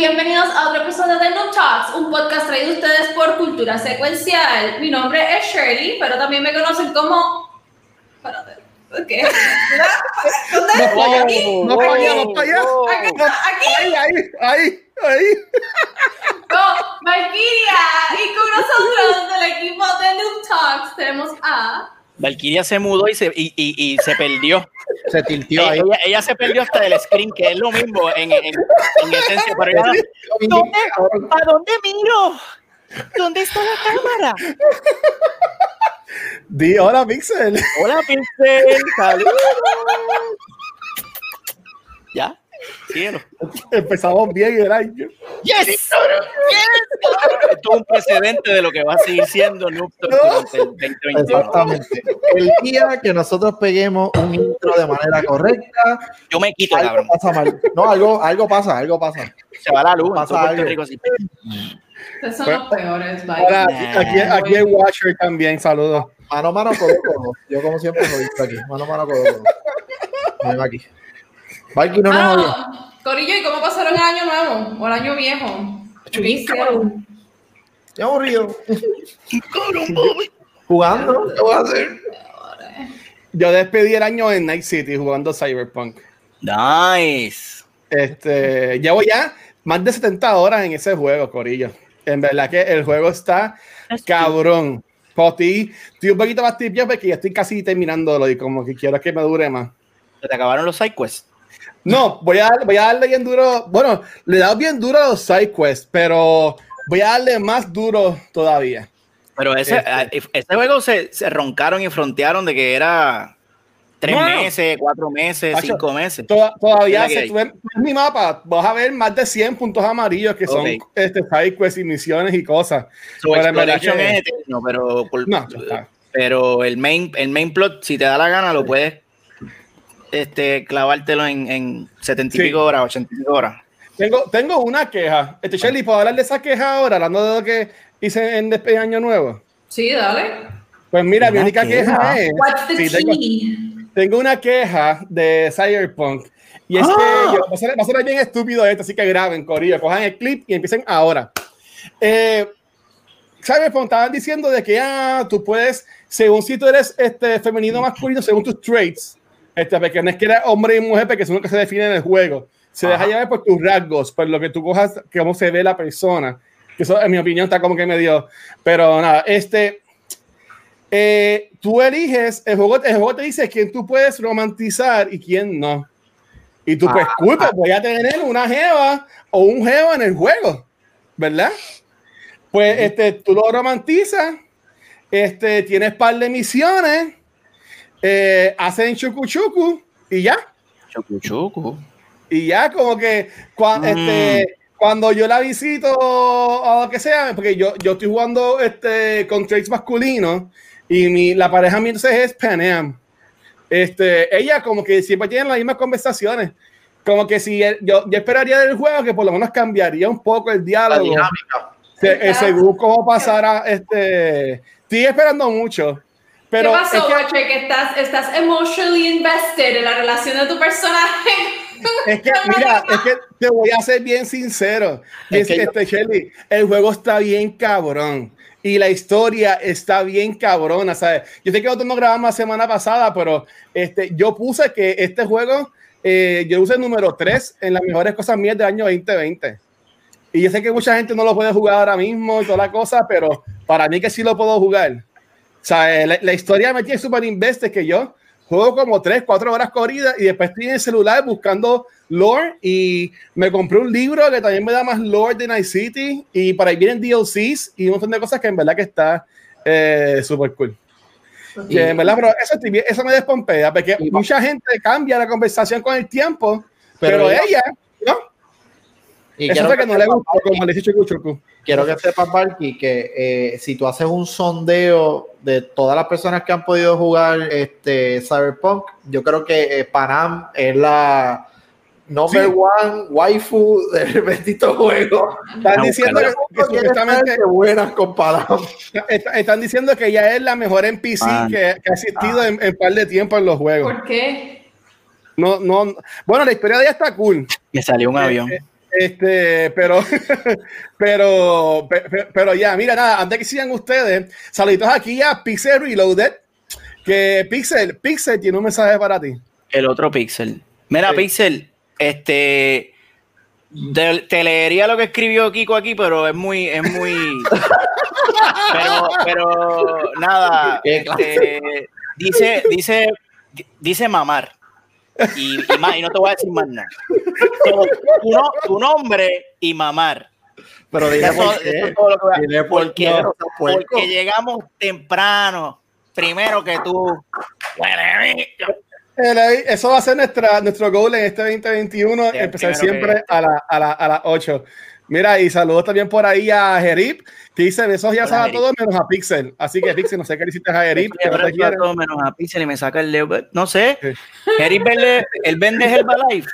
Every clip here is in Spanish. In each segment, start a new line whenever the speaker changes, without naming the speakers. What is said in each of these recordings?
Bienvenidos a otro episodio de Noob Talks, un podcast traído a ustedes por Cultura Secuencial. Mi nombre es Shirley, pero también me conocen como... Espérate, ¿qué? ¿Dónde?
Allá,
Aquí.
no para allá, no para allá.
Aquí, aquí.
Ahí, ahí, ahí, ahí.
con Valkyria y con nosotros del equipo de Noob Talks tenemos a...
Valkyria se mudó y se, y, y, y se perdió.
Se tiltió ahí.
Ella, ella se perdió hasta del screen, que es lo mismo en, en, en esencia. Pero ella, ¿dónde, ¿A dónde miro? ¿Dónde está la cámara?
Di hola, Pixel.
Hola, Pincel. Saludos. ¿Ya? Síguelo.
Empezamos bien el año.
¡Yes! ¡Yes! Esto es un precedente de lo que va a seguir siendo Noob Talk durante el 2021.
Exactamente. El día que nosotros peguemos un intro de manera correcta,
Yo me quito,
algo
cabrón.
pasa mal. No, algo, algo pasa, algo pasa.
Se va la luz.
Pasa algo.
Rico así.
Ustedes son los peores, Valkyria.
aquí, aquí hay Watcher también, saludos.
Mano, mano, codo, codo. Yo como siempre lo visto aquí. Mano, mano, codo, codo. Ven aquí. Mikey no nos oye.
Ah, Corillo, ¿y cómo pasaron el año nuevo o el año viejo? ¿Qué hicieron?
Qué aburrido. Jugando, ¿qué voy a hacer?
Yo despedí el año en Night City jugando Cyberpunk.
Nice.
Este, llevo ya más de 70 horas en ese juego, Corillo. En verdad que el juego está cabrón. Por ti, estoy un poquito más tibio porque ya estoy casi terminándolo y como que quiero que me dure más.
Se te acabaron los sidequests.
No, voy a, voy a darle bien duro. Bueno, le he dado bien duro a los side quests, pero voy a darle más duro todavía.
Pero ese,
Este.
a- ese juego se, se roncaron y frontearon de que era tres
No.
meses, cuatro meses, cinco meses.
Toda- todavía,
hay.
tú ves mi mapa, vas a ver más de 100 puntos amarillos que son
Ok.
este, side quests y misiones y cosas.
Su
pero que-
es eterno, pero, por-
No,
pero el main, el main plot, si te da la gana, lo puedes este, clavártelo en, en 70 y
Sí.
pico horas, 80 y pico horas.
Tengo, tengo una queja. Este, Shelly, ¿puedo hablar de esa queja ahora? Hablando de lo que hice en Despegue Año Nuevo.
Sí, dale.
Pues mira, mi única queja,
queja.
es.
What's the
sí, tengo, una queja de Cyberpunk. Y es
¡Ah!
que yo, va, a ser, va a ser bien estúpido esto, así que graben, Corillo, cojan el clip y empiecen ahora. Eh, Cyberpunk estaban diciendo de que ah, tú puedes, según si tú eres este, femenino o masculino, según tus traits, este, porque no es que eres hombre y mujer, porque eso que se define en el juego. Se deja
Ajá.
llevar por tus rasgos, por lo que tú cojas, cómo se ve la persona. Que eso, en mi opinión, está como que medio. Pero nada, este. eh, tú eliges, el juego, el juego te dice quién tú puedes romantizar y quién no. Y tú, pues,
Ah,
cool, pues, voy a tener una jeva o un jeva en el juego, ¿verdad? Pues, este, tú lo romantizas, este, tienes par de misiones, eh, hacen chucu chucu y ya.
Chucu, chucu.
Y ya como que cua-
Mm.
este, cuando yo la visito o lo que sea, porque yo, yo estoy jugando este, con traits masculinos y mi, la pareja mía entonces es Pan Am. Este, ella como que siempre tiene las mismas conversaciones. Como que si yo, yo esperaría del juego que por lo menos cambiaría un poco el
La
diálogo.
dinámica.
se- eh, según cómo pasara este. Estoy esperando mucho. Pero
¿Qué pasó,
es que-
estás, estás emotionally invested en la relación de tu personaje.
Es que, mira, es que te voy a ser bien sincero.
Es
Es
que
que
yo-
este, Shelly, el juego está bien cabrón. Y la historia está bien cabrona, ¿sabes? Yo sé que nosotros no grabamos la semana pasada, pero este, yo puse que este juego, eh, yo puse el número 3 en las mejores cosas mías del año 2020. Y yo sé que mucha gente no lo puede jugar ahora mismo y toda la cosa, pero para mí que sí lo puedo jugar. O sea, la, la historia me tiene súper invested que yo juego como 3, 4 horas corridas y después estoy en el celular buscando lore y me compré un libro que también me da más lore de Night City y para ahí vienen DLCs y un montón de cosas que en verdad que está eh, súper cool. Que en verdad, pero eso, eso me despompea porque
Y-
mucha gente cambia la conversación con el tiempo,
Pero
pero,
ella-
ella, ¿no?
Y
Eso
quiero
fue que no le gustó, como le Chucu.
quiero que sepas, Barky, que eh, si tú haces un sondeo de todas las personas que han podido jugar este Cyberpunk, yo creo que eh, Panam es la number
Sí.
one waifu del bendito juego.
Están
Ah,
diciendo que, que supuestamente
buenas con Panam.
est- están diciendo que ella es la mejor NPC
Ah.
que, que ha existido en, en par de tiempo en los juegos.
¿Por qué?
No, no, bueno, la historia de ella está cool.
Me salió un avión.
Este, pero, pero, pe- pe- pero ya, mira, nada, antes que sigan ustedes, saluditos aquí a Pixel Reloaded, que Pixel, Pixel tiene un mensaje para ti.
El otro Pixel. Mira,
Sí.
Pixel, este. Te, te leería lo que escribió Kiko aquí, pero es muy, es muy. pero, pero nada. Este, dice, dice, dice mamar. Y, y más, y no te voy a decir más nada. So, tu, no- tu nombre y mamar.
Pero dile
Eso-
por
eso
qué.
es todo lo que
Dile por
porque,
qué, no
porque llegamos temprano, primero que tú.
Eso va a ser nuestra, nuestro goal en este 2021,
Sí,
empezar siempre
que-
a, la- a, la- a las 8. Mira, y saludos también por ahí a Jerip, que dice besos ya a
Jerip.
todos menos a Pixel. Así que Pixel, no sé qué le hiciste a Jerip, que no te quiere.
todo menos a Pixel y me saca el Leo. No sé.
Sí.
Eric vende, él vende Herbalife.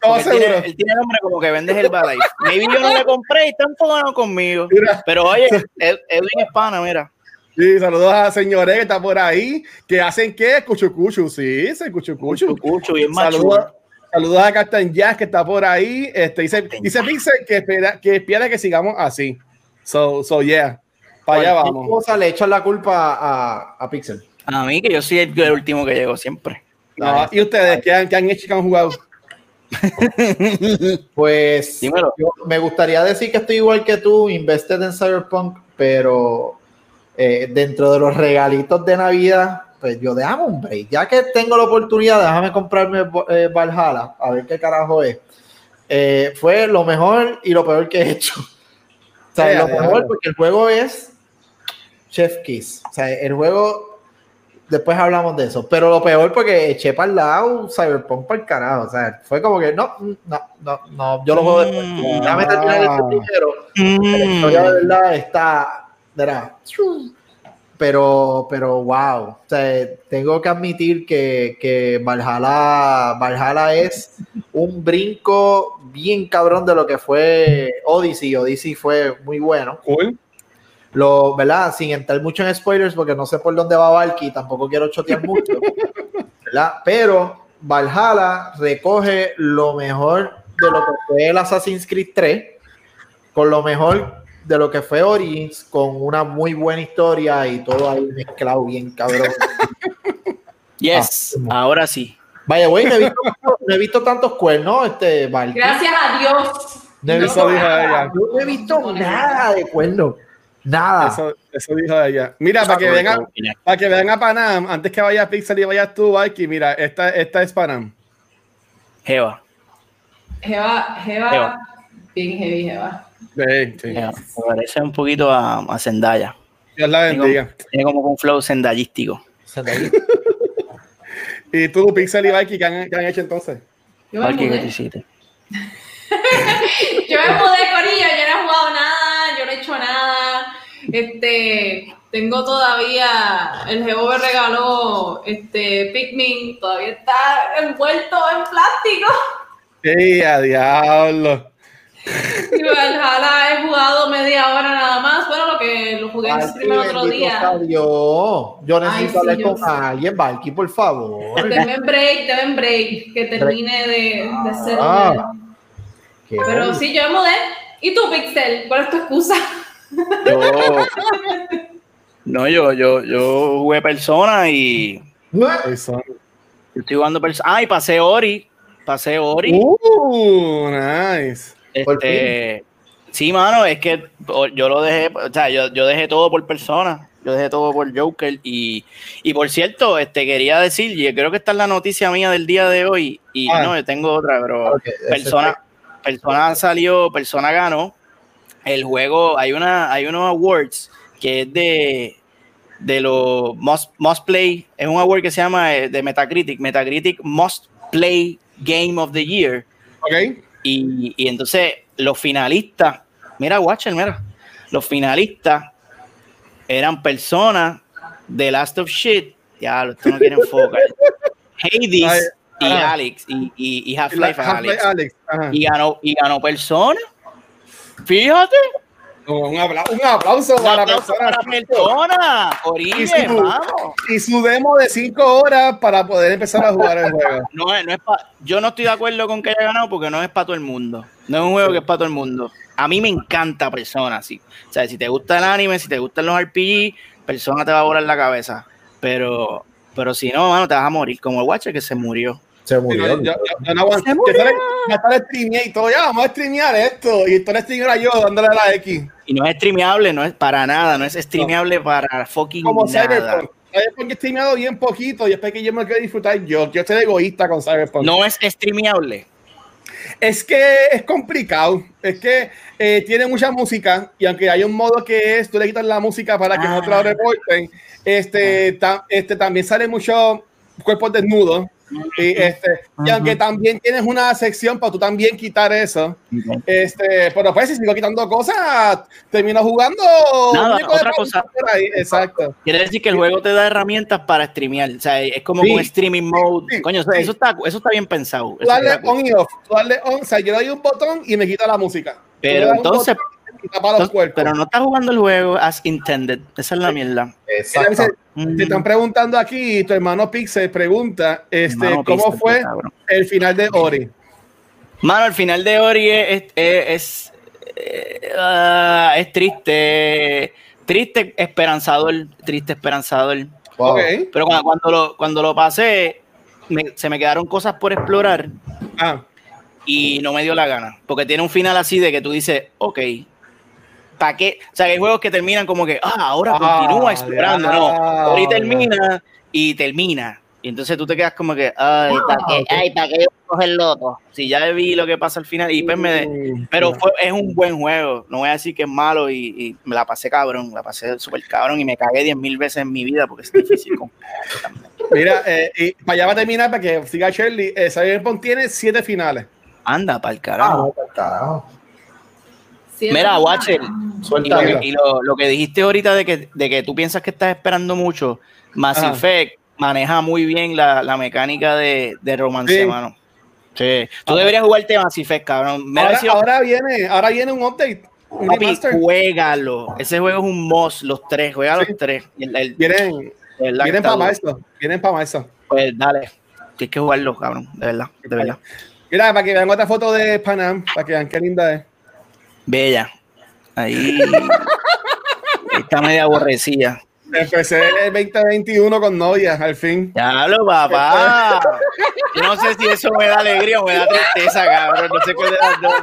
Porque Él tiene, él tiene nombre como que vende Herbalife. Maybe yo no le compré y está enfocado conmigo.
Mira.
Pero oye, Ed- Edwin es pana, mira.
Sí, saludos a señores que está por ahí, que hacen qué, cuchucuchu, sí, se cuchucuchu.
Cucho, bien macho.
Saludos, saludos a Captain Jazz que está por ahí. Este, dice, dice Pixel que espera, que espera que sigamos así. So, so yeah. Para allá vamos.
cosa le echan la culpa a, a Pixel.
A mí, que yo soy el, el último que llego siempre.
No, ¿Y ustedes qué han, qué han hecho y qué han jugado?
Pues
Dímelo.
yo me gustaría decir que estoy igual que tú, invested en Cyberpunk, pero eh, dentro de los regalitos de Navidad, pues yo déjame un break. Ya que tengo la oportunidad, déjame comprarme eh, Valhalla, a ver qué carajo es. Eh, fue lo mejor y lo peor que he hecho. O sea,
Ya,
lo mejor
ya.
porque el juego es Chef Kiss. O sea, el juego, después hablamos de eso, pero lo peor porque eché para el lado Cyberpunk para el carajo. O sea, fue como que no, no, no, no, yo lo juego después.
Mm.
Déjame terminar el primero. La historia de verdad está. verá, Pero, pero wow. O sea, tengo que admitir que, que Valhalla, Valhalla es un brinco bien cabrón de lo que fue Odyssey. Odyssey fue muy bueno.
Cool.
Lo, ¿verdad? Sin entrar mucho en spoilers, porque no sé por dónde va Valky, tampoco quiero chotear mucho. ¿verdad? Pero Valhalla recoge lo mejor de lo que fue el Assassin's Creed 3, con lo mejor de lo que fue Origins, con una muy buena historia y todo ahí mezclado bien cabrón.
Yes,
Ah,
ahora sí.
Vaya, güey, no he visto, no he visto tantos cuernos, este Valky.
Gracias a Dios.
No he
No,
visto,
Eso dijo ella.
no he visto nada de cuernos. Nada.
Eso, eso dijo ella. Mira, para que vengan, para que vean a Panam, antes que vaya Pixel y vayas tú, Mikey, mira, esta, esta es Panam.
Jeva.
Jeva, Jeva,
Jeva.
bien heavy, Jeva.
Sí, sí.
Jeva. Me parece un poquito a, a Zendaya.
Dios la
Tiene
bendiga.
como, tiene como un flow zendayístico.
Y tú, Pixel y Mikey, ¿qué han, qué han hecho entonces?
Yo me
Valky, ¿qué
mudé.
hiciste?
Yo me mudé, Corillo, yo no he jugado nada, yo no he hecho nada. Este, tengo todavía, el Jevo me regaló este Pikmin, todavía está envuelto en plástico.
¡Sí, a diablo!
Y Valhalla he jugado media hora nada más. Bueno, lo que lo jugué en
Valky,
stream el otro día.
Dios. Yo necesito
sí,
hablar
yo
con alguien, Valky, por favor.
Deme break, deme break, que termine de, de hacer.
Ah. Qué
Pero sí, yo me mudé. ¿Y tú, Pixel? ¿Cuál es tu excusa?
Yo. No, yo, yo, yo jugué persona y
Eso.
estoy jugando persona. Ah, y pasé Ori. Pasé Ori.
Uh, nice.
Este, sí, mano, es que yo lo dejé, o sea, yo, yo dejé todo por persona, yo dejé todo por Joker y, y por cierto, este quería decir, y creo que esta es la noticia mía del día de hoy, y
Ah.
no, yo tengo otra, pero persona, persona salió, persona ganó el juego, hay una, hay unos awards que es de de los Must, Must Play, es un award que se llama eh, de Metacritic, Metacritic Must Play Game of the Year,
Ok.
Y, y entonces los finalistas, mira, Watcher, mira, los finalistas eran personas de Last of Shit, ya, esto no quiere enfocar, Hades y
ajá.
Alex, y, y, y Half-Life
Half-Life
Alex,
Alex.
Y ganó, y ganó persona, fíjate,
Un, apla- un aplauso
un
para la persona.
para persona,
Y su,
vamos.
y su demo de 5 horas para poder empezar a jugar el juego.
No, es- no es pa- yo no estoy de acuerdo con que haya ganado porque no es para todo el mundo. No es un juego que es para todo el mundo. A mí me encanta Persona, sí. O sea, si te gusta el anime, si te gustan los RPG, Persona te va a volar la cabeza. Pero, pero si no, mano, te vas a morir. Como el Watcher que se murió.
Se murió.
yo- no streameé y todo. Ya, vamos a streamear esto. Y esto es streamear yo dándole a la X.
Y no es streameable, no es para nada, no es streameable para fucking
Como
nada.
Cyberpunk. Cyberpunk he streameado bien poquito y después que yo me quiero disfrutar yo. Yo soy egoísta con Cyberpunk.
No es streameable.
Es que es complicado. Es que eh, tiene mucha música y aunque hay un modo que es, tú le quitas la música para que
Ah.
no te lo reporten, este, ta- este, también sale mucho cuerpos desnudos. Y, este, y aunque también tienes una sección para tú también quitar eso, este, pero pues si sigo quitando cosas, termino jugando
Nada, otra cosa.
por ahí, exacto.
Quiere decir que el juego te da herramientas para streamear. O sea, es como
Sí.
un streaming mode.
Sí,
Coño, eso,
sí.
eso está, eso está bien pensado.
Tú
cool.
on y off, tú darle on, o sea, yo le doy un botón y me quita la música.
Pero entonces,
tapa los
entonces-
cuerpos.
pero no estás jugando el juego as intended. Esa es la mierda.
Mira,
Exacto.
dice,
Mm.
Te están preguntando aquí, tu hermano Pixel pregunta, este,
Hermano
¿cómo
Pixel,
fue
cabrón.
el final de Ori?
Mano, el final de Ori es, es, es, es triste. Triste, esperanzador. Triste, esperanzador.
Wow.
Pero cuando, cuando lo, cuando lo pasé, me- se me quedaron cosas por explorar
Ah,
y no me dio la gana. Porque tiene un final así de que tú dices, ok, ¿para qué? O sea, que hay juegos que terminan como que, ah, ahora
Ah,
continúa explorando. No, Ori
diablo.
termina y termina. Y entonces tú te quedas como que, ay, ¿para qué? Ay, ¿para qué yo coger loco? Si ya vi lo que pasa al final y pues me... Pero fue, es un buen juego. No voy a decir que es malo y, y me la pasé cabrón. La pasé súper cabrón y me cagué 10 mil veces en mi vida porque es difícil. con-
Mira, eh, y para allá va a terminar para que siga Shirley. Eh, Cyberpunk tiene siete finales.
Anda, para el
Ah,
carajo.
no, pa'l carajo.
Mira, Watcher. Y, lo que, y lo, lo que dijiste ahorita de que, de que tú piensas que estás esperando mucho, Mass
Ajá.
Effect maneja muy bien la, la mecánica de, de romance,
Sí.
mano. Sí. Tú deberías jugarte Mass Effect, cabrón.
Ahora, viene, ahora viene un update, un
Papi, juégalo. Ese juego es un must, los tres. Juega
Sí.
los tres. El- el-
Vienen,
que
vienen para marzo. Vienen para marzo.
Pues dale. Tienes que jugarlo, cabrón. De verdad, de verdad.
Mira, para que vean otra foto de Panam, para que vean qué linda es.
Bella. Ahí. está media aborrecida.
Empecé el 2021 con novia, al fin.
Diablo, papá. Yo no sé si eso me da alegría o me da tristeza, cabrón. No sé cuál de las dos.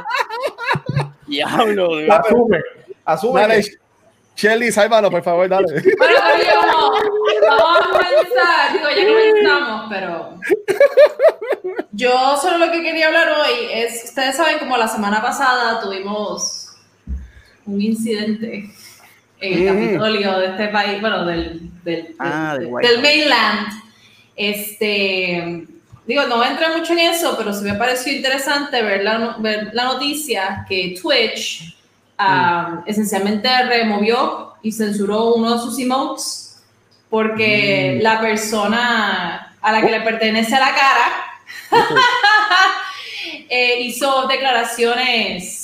Diablo.
Asume. Asume.
Dale,
que-
Shelly, sálvalo, por favor, dale.
Bueno, pero vamos, vamos a comenzar. Digo, ya comenzamos, pero. Yo solo lo que quería hablar hoy es: ustedes saben, como la semana pasada tuvimos un incidente en el
Mm.
Capitolio de este país, bueno, del, del,
Ah,
del- del mainland. Este. Digo, no entrar mucho en eso, pero sí me pareció interesante ver la, ver la noticia que Twitch ah, esencialmente removió y censuró uno de sus emotes porque la persona a la que le pertenece a la cara eh, hizo declaraciones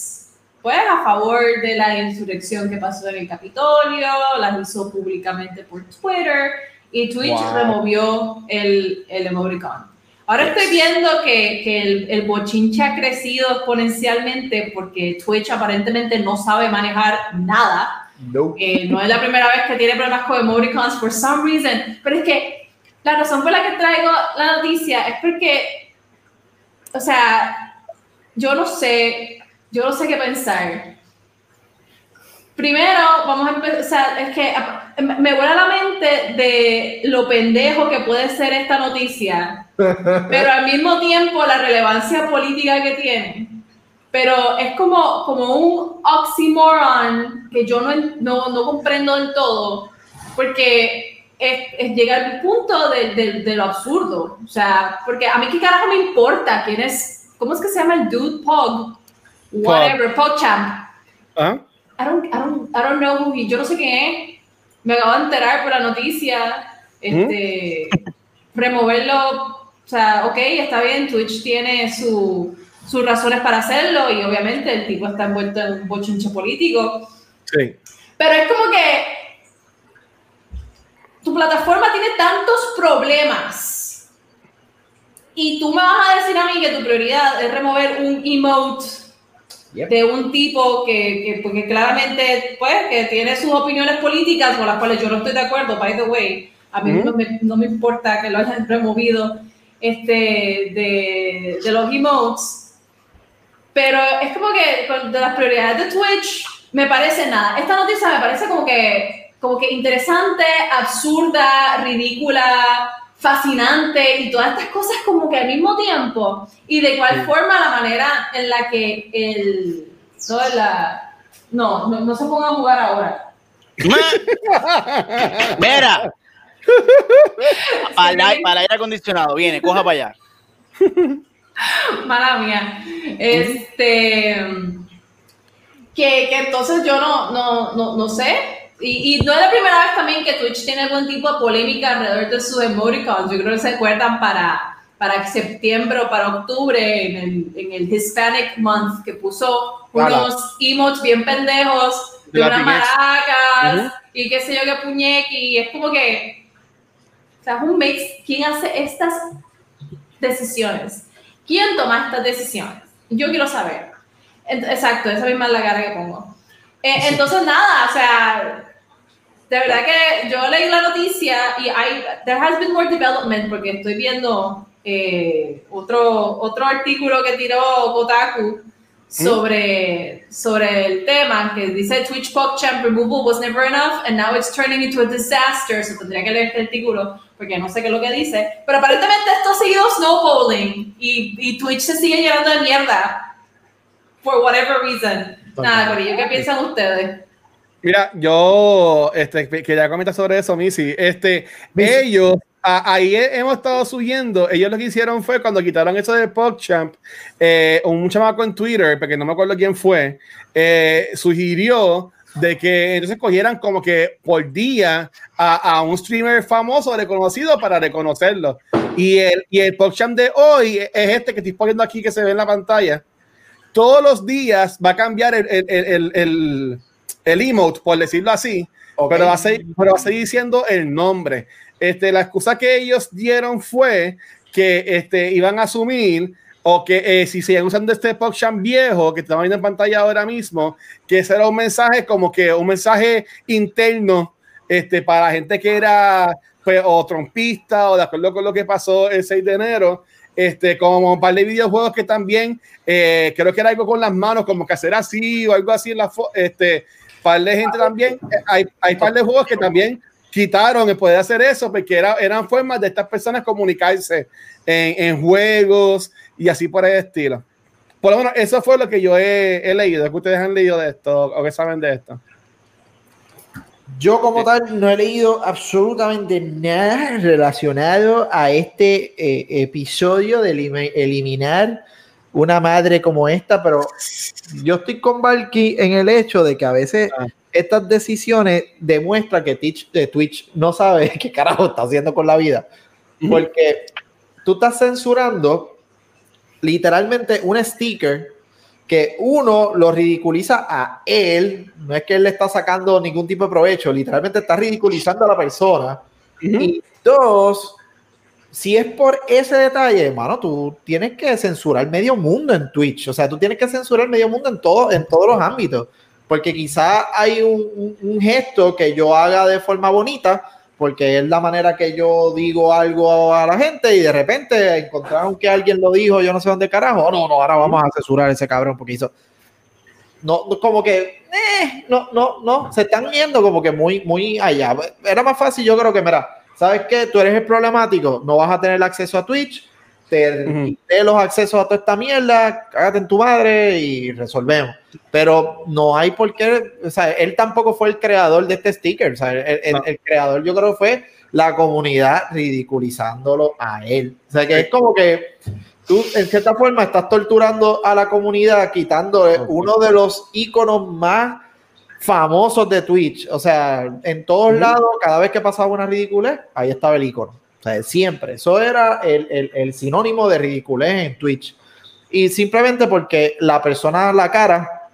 pues a favor de la insurrección que pasó en el Capitolio, las hizo públicamente por Twitter y Twitch
Wow.
removió el, el emoticon. Ahora estoy viendo que, que el, el bochinche ha crecido exponencialmente porque Twitch aparentemente no sabe manejar nada.
No.
Eh, no es la primera vez que tiene problemas con emoticons for some reason. Pero es que la razón por la que traigo la noticia es porque, o sea, yo no sé, yo no sé qué pensar. Primero, vamos a empezar, o sea, es que a- me vuela la mente de lo pendejo que puede ser esta noticia, pero al mismo tiempo la relevancia política que tiene. Pero es como, como un oxymoron que yo no, no, no comprendo del todo, porque es, es llegar al punto de, de- de lo absurdo. O sea, porque a mí qué carajo me importa quién es, ¿cómo es que se llama el dude Pog? whatever, PogChamp.
Ajá.
I don't, I don't, I don't know who he, yo no sé quién es. Me acabo de enterar por la noticia. Este, removerlo, o sea, ok, está bien, Twitch tiene su, sus razones para hacerlo y obviamente el tipo está envuelto en un bochinche político.
Sí.
Pero es como que tu plataforma tiene tantos problemas. Y tú me vas a decir a mí que tu prioridad es remover un emote
Yep.
de un tipo que, que porque claramente pues que tiene sus opiniones políticas con las cuales yo no estoy de acuerdo by the way. A mí no, me, no me importa que lo hayan removido este de, de los emotes. Pero es como que de las prioridades de Twitch me parece nada. Esta noticia me parece como que como que interesante absurda ridícula fascinante y todas estas cosas como que al mismo tiempo. Y de igual forma la manera en la que el no, la, no, no, no se ponga a jugar ahora.
Mira. Para, el ai- para el aire acondicionado, viene, coja para allá.
mala mía. Este que, que entonces yo no, no, no, no sé y, y no es la primera vez también que Twitch tiene algún tipo de polémica alrededor de sus emoticons. Yo creo que se acuerdan para, para septiembre o para octubre en el, en el Hispanic Month que puso unos emotes bien pendejos de
De
unas maracas
Ujú.
y qué sé yo qué puñequi. Y es como que, o sea, es un mix. ¿Quién hace estas decisiones? ¿Quién toma estas decisiones? Yo quiero saber. Exacto, esa misma es la cara que pongo. Eh, entonces, nada, o sea, de verdad que yo leí la noticia y hay, there has been more development porque estoy viendo eh, otro, otro artículo que tiró Kotaku sobre, sobre el tema que dice Twitch PogChamp removal was never enough and now it's turning into a disaster. So tendría que leer este artículo porque no sé qué es lo que dice. Pero aparentemente esto ha seguido snowballing y, y Twitch se sigue llenando de mierda for whatever reason. Nada, Corillo, ¿qué piensan ustedes?
Mira, yo este, que- quería comentar sobre eso, Missy. Este, ellos, ahí he- hemos estado subiendo. Ellos lo que hicieron fue cuando quitaron eso de PogChamp, eh, un chamaco en Twitter, porque no me acuerdo quién fue, eh, sugirió de que entonces cogieran como que por día a, a un streamer famoso reconocido para reconocerlo. Y el, y el PogChamp de hoy es este que estoy poniendo aquí que se ve en la pantalla. Todos los días va a cambiar el, el, el, el, el- emote, por decirlo así,
Ok.
pero, va a seguir, pero va a seguir diciendo el nombre. Este, la excusa que ellos dieron fue que este, iban a asumir o que eh, si siguen usando este PogChamp viejo que estamos viendo en pantalla ahora mismo, que ese era un mensaje como que un mensaje interno este, para la gente que era pues, o trompista o de acuerdo con lo que pasó el 6 de enero, este, como un par de videojuegos que también eh, creo que era algo con las manos, como que hacer así o algo así en la este, par de gente también, hay, hay par de juegos que también quitaron el poder hacer eso porque era, eran formas de estas personas comunicarse en, en juegos y así por el estilo. Por lo menos eso fue lo que yo he, he leído, que ustedes han leído de esto o que saben de esto.
Yo como tal no he leído absolutamente nada relacionado a este eh, episodio de elimi- eliminar una madre como esta, pero yo estoy con Valky en el hecho de que a veces
Ah.
estas decisiones demuestran que Twitch, de Twitch no sabe qué carajo está haciendo con la vida, porque tú estás censurando literalmente un sticker que uno lo ridiculiza a él, no es que él le está sacando ningún tipo de provecho, literalmente está ridiculizando a la persona. Y dos, si es por ese detalle, hermano, tú tienes que censurar medio mundo en Twitch, o sea, tú tienes que censurar medio mundo en, todo, en todos los ámbitos, porque quizá hay un, gesto que yo haga de forma bonita, porque es la manera que yo digo algo a la gente y de repente encontraron que alguien lo dijo, yo no sé dónde carajo, oh, no, no, ahora vamos a censurar a ese cabrón porque hizo... No, no, como que, eh, no, no, no, se están yendo como que muy, muy allá. Era más fácil, yo creo que, mira, ¿sabes qué? Tú eres el problemático, no vas a tener acceso a Twitch, te
Ujú.
quité los accesos a toda esta mierda, cágate en tu madre y resolvemos. Pero no hay por qué, o sea, él tampoco fue el creador de este sticker, o sea, el, el-
No.
el creador yo creo fue la comunidad ridiculizándolo a él. O sea, que es como que tú en cierta forma estás torturando a la comunidad quitando eh, uno de los iconos más famosos de Twitch. O sea, en todos lados, cada vez que pasaba una ridiculez, ahí estaba el icono. O sea, siempre. Eso era el, el, el sinónimo de ridiculez en Twitch. Y simplemente porque la persona la cara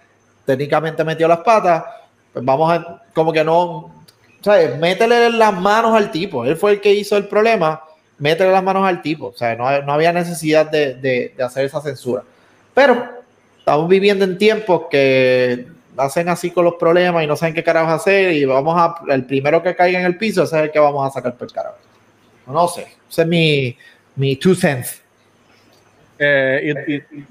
técnicamente metió las patas, pues vamos a, como que no, ¿sabes? Métele las manos al tipo. Él fue el que hizo el problema. Métele las manos al tipo. O sea, no, no había necesidad de, de, de hacer esa censura. Pero estamos viviendo en tiempos que hacen así con los problemas y no saben qué carajo hacer y vamos a, el primero que caiga en el piso ese es el que vamos a sacar por el carajo. No sé, ese es mi, mi two cents.
Eh, y- y-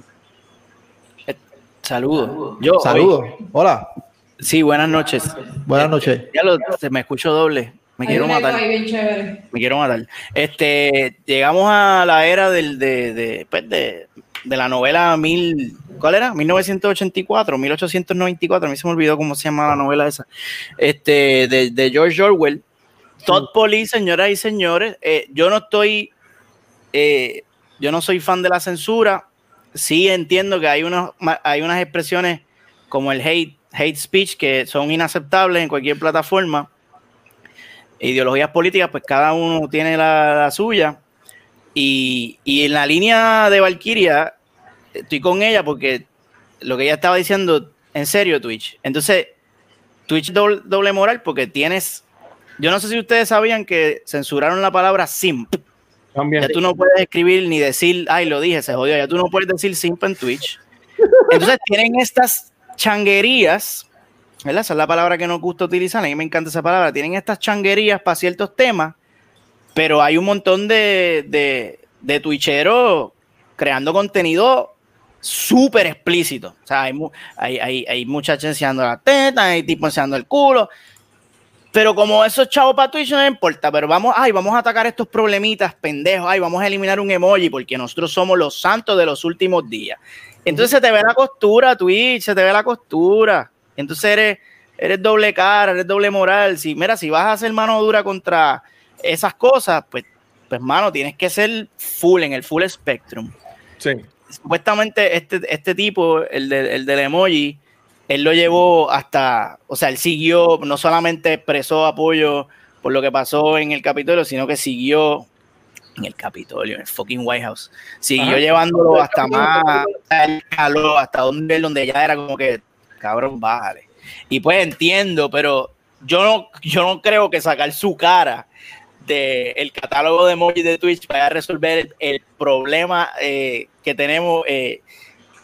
Saludos. Yo,
Saludos. Hola.
Sí, buenas noches.
Buenas noches.
Ya lo, se me escucho doble. Me quiero matar. Me quiero matar. Este, llegamos a la era del, de, de, pues de, de la novela mil, ¿cuál era? 1984, 1894. A mí se me olvidó cómo se llama la novela esa. Este, de, de George Orwell. Todd Police, señoras y señores. eh, yo no estoy, eh, yo no soy fan de la censura. Sí entiendo que hay unos, hay unas expresiones como el hate, hate speech que son inaceptables en cualquier plataforma ideologías políticas, pues cada uno tiene la, la suya. Y, y en la línea de Valkyria, estoy con ella porque lo que ella estaba diciendo, en serio, Twitch. Entonces, Twitch doble, doble moral porque tienes. Yo no sé si ustedes sabían que censuraron la palabra simp.
también.
Ya tú no puedes escribir ni decir, ay, lo dije, se jodió. Ya tú no puedes decir simp en Twitch. Entonces tienen estas changuerías, ¿verdad? Esa es la palabra que nos gusta utilizar. A mí me encanta esa palabra. Tienen estas changuerías para ciertos temas, pero hay un montón de, de, de twitcheros creando contenido súper explícito. O sea, hay, hay, hay, muchachas enseñando la teta, hay tipos enseñando el culo. Pero como esos chavos para Twitch no importa, pero vamos, ay, vamos a atacar estos problemitas pendejos, ay, vamos a eliminar un emoji porque nosotros somos los santos de los últimos días. Entonces se te ve la costura, Twitch, se te ve la costura. Entonces eres, eres doble cara, eres doble moral. Si, mira, si vas a hacer mano dura contra esas cosas, pues, pues, mano, tienes que ser full en el full spectrum
Sí.
supuestamente este, este tipo, el, de- el del emoji, él lo llevó hasta, o sea, él siguió, no solamente expresó apoyo por lo que pasó en el Capitolio, sino que siguió en el Capitolio, en el fucking White House, siguió
Ajá.
llevándolo hasta más, hasta nivel donde ya era como que, cabrón, bájale. Y pues entiendo, pero yo no, yo no creo que sacar su cara el catálogo de emojis de Twitch vaya a resolver el, el problema eh, que tenemos eh,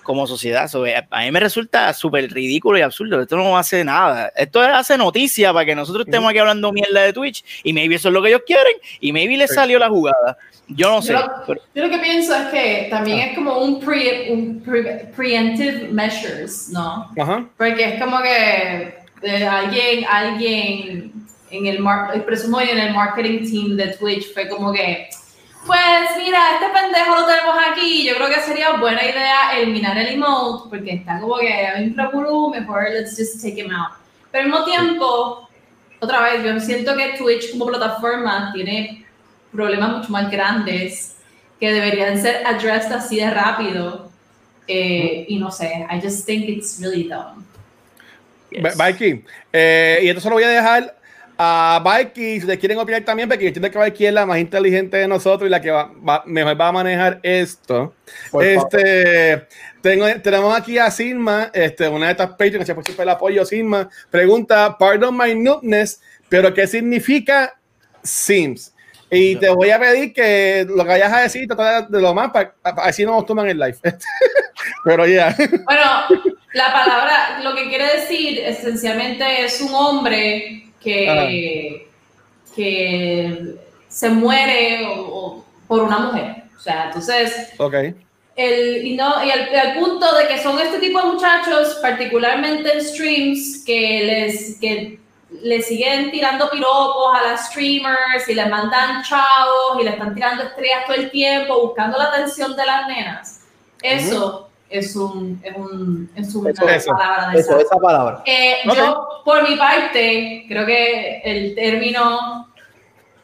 como sociedad. So, eh, a mí me resulta súper ridículo y absurdo. Esto no hace nada. Esto hace noticia para que nosotros estemos aquí hablando mierda de Twitch y maybe eso es lo que ellos quieren y maybe les
Sí.
salió la jugada. Yo no sé.
Yo,
pero-
yo lo que pienso es que también
Ah.
es como un, pre, un pre- preemptive measures, ¿no?
Ajá.
Porque es como que eh, alguien, alguien en el, mar, eh, presumo yo en el marketing team de Twitch fue como que, pues mira, este pendejo lo tenemos aquí, yo creo que sería buena idea eliminar el emote porque está como que hay un revolú, mejor let's just take him out. Pero al mismo tiempo, otra vez, yo siento que Twitch como plataforma tiene problemas mucho más grandes que deberían ser addressed así de rápido. Eh, y no sé, I just think it's really dumb.
Yes.
Mikey, eh, y esto se lo voy a dejar a Mikey, si ustedes quieren opinar también, porque yo entiendo que Mikey es la más inteligente de nosotros y la que va, va- mejor va a manejar esto.
Por
este, tengo, tenemos aquí a Silma, este, una de estas Patreons, que por siempre el apoyo, Silma, pregunta, pardon my noobness, pero ¿qué significa Sims? Y te voy a pedir que lo que vayas a decir, trata de lo más, para, así no nos toman el live. pero ya.
Bueno, la palabra, lo que quiere decir esencialmente es un hombre que, que se muere o- o por una mujer. O sea, entonces,
ok.
el, y, no, y al, al punto de que son este tipo de muchachos, particularmente en streams, que les, que le siguen tirando piropos a las streamers y les mandan chavos y le están tirando estrellas todo el tiempo, buscando la atención de las nenas. Eso es un, es un, es una
Eso,
palabra de
Eso,
esa.
palabra.
Eh,
Ok.
Yo, por mi parte, creo que el término,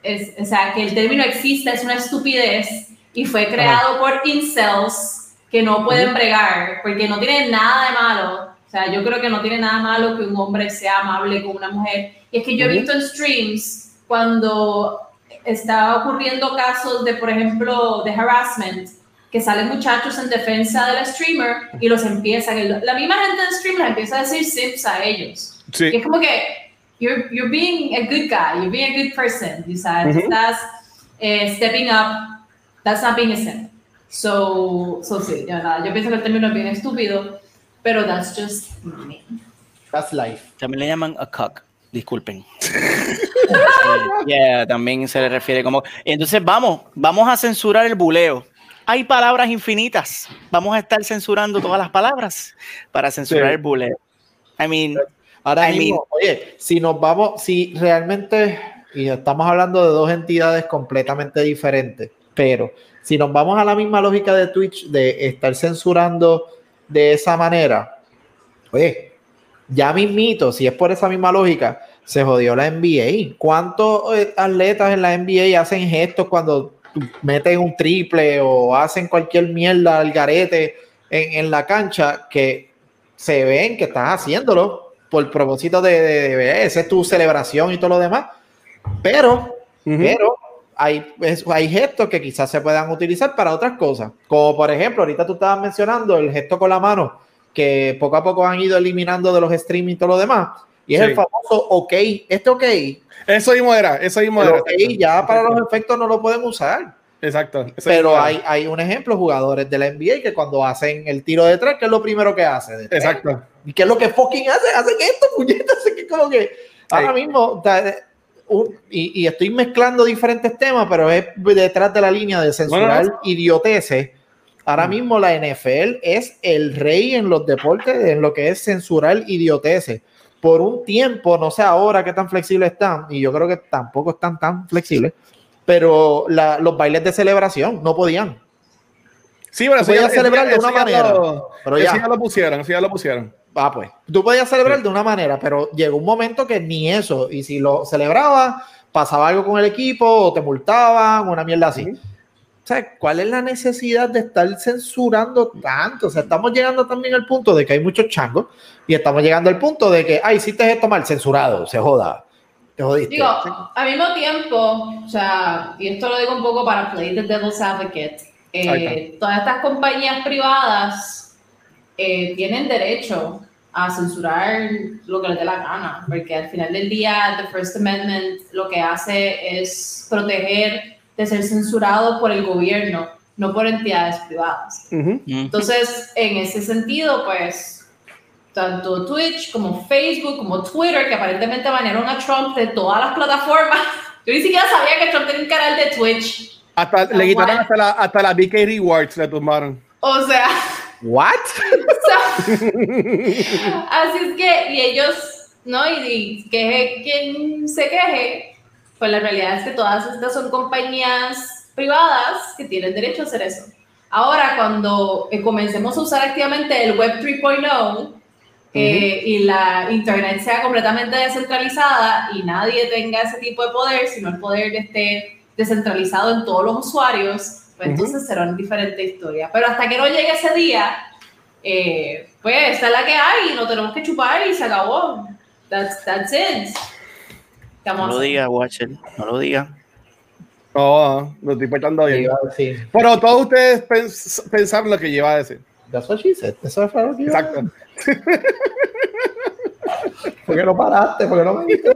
es, o sea, que el término exista es una estupidez, y fue creado por incels que no pueden bregar porque no tiene nada de malo. O sea, yo creo que no tiene nada malo que un hombre sea amable con una mujer. Y es que yo he visto en streams cuando está ocurriendo casos de, por ejemplo, de harassment, que salen muchachos en defensa del streamer y los empiezan, la misma gente del stream les empieza a decir sims a ellos.
Sí.
Y es como que, you're, you're being a good guy, you're being a good person, you sabes,
Ujú.
estás eh, stepping up, that's not being a simp. So, so sí, ya nada, yo pienso que el término es bien estúpido, pero that's just me.
That's life.
También le llaman a cock. Disculpen. Eh, yeah, también se le refiere como. Entonces vamos, vamos a censurar el buleo. Hay palabras infinitas. Vamos a estar censurando todas las palabras para censurar
Sí.
el buleo. I mean,
Ahora
I
mismo, oye, si nos vamos, si realmente, y estamos hablando de dos entidades completamente diferentes, pero si nos vamos a la misma lógica de Twitch de estar censurando de esa manera, oye, ya mismito, si es por esa misma lógica, se jodió la NBA. ¿Cuántos eh, atletas en la NBA hacen gestos cuando meten un triple o hacen cualquier mierda al garete en, en la cancha que se ven que estás haciéndolo por propósito de, de, de- de- esa es tu celebración y todo lo demás? Pero pero hay, es- hay gestos que quizás se puedan utilizar para otras cosas. Como por ejemplo, ahorita tú estabas mencionando el gesto con la mano, que poco a poco han ido eliminando de los streaming y todo lo demás. Y es
Sí.
el famoso ok. Este ok,
Eso mismo era, eso mismo era.
ok ya para los efectos no lo pueden usar.
Exacto.
Pero hay, hay un ejemplo, jugadores de la NBA que cuando hacen el tiro de tres, ¿qué es lo primero que hace? De tres.
Exacto.
¿Y qué es lo que fucking hacen? Hacen esto, puñetas. Que como que ahora mismo, un- y, y estoy mezclando diferentes temas, pero es detrás de la línea de censurar
Bueno.
idioteces. Ahora
Mm.
mismo la NFL es el rey en los deportes, en lo que es censurar idioteces. Por un tiempo, no sé ahora qué tan flexibles están, y yo creo que tampoco están tan flexibles, pero la- los bailes de celebración no podían.
Sí, pero ya,
podías celebrar de una
ya
manera,
Lo,
pero ya.
ya lo pusieron, eso ya lo pusieron.
Ah, pues. Tú podías celebrar de una manera, pero llegó un momento que ni eso. Y si lo celebrabas, pasaba algo con el equipo, o te multaban, una mierda así.
Ujú.
O sea, ¿cuál es la necesidad de estar censurando tanto? O sea, estamos llegando también al punto de que hay muchos changos y estamos llegando al punto de que, ay, hiciste esto mal, censurado, se joda. Te jodiste.
Digo, al mismo tiempo, o sea, y esto lo digo un poco para play the devil's advocate, eh, todas estas compañías privadas eh, tienen derecho a censurar lo que les dé la gana, porque al final del día, the First Amendment lo que hace es proteger de ser censurado por el gobierno, no por entidades privadas.
Ujú.
mm,
Entonces, en ese sentido, pues, tanto Twitch como Facebook, como Twitter, que aparentemente banearon a Trump de todas las plataformas. Yo ni siquiera sabía que Trump tenía un canal de Twitch.
Hasta le quitaron hasta la, hasta la BK Rewards, le tumbaron.
O sea,
¿What?
so- así es que, y ellos, ¿no? Y, y queje quien se queje, pues la realidad es que todas estas son compañías privadas que tienen derecho a hacer eso. Ahora, cuando eh, comencemos a usar activamente el Web 3.0 eh, y la Internet sea completamente descentralizada y nadie tenga ese tipo de poder, sino el poder esté descentralizado en todos los usuarios, pues
Ujú.
entonces será una diferente historia. Pero hasta que no llegue ese día, eh, pues esta es la que hay y lo tenemos que chupar y se acabó. That's, that's it. ¿Qué
no lo
hacer?
diga, Watcher. No lo diga.
No, lo estoy portando bien. Pero todos ustedes pens- pensaron lo que yo iba a decir.
That's what she said. Eso fue lo que iba a
Exacto.
¿Por qué no paraste? ¿Por qué no me dijiste?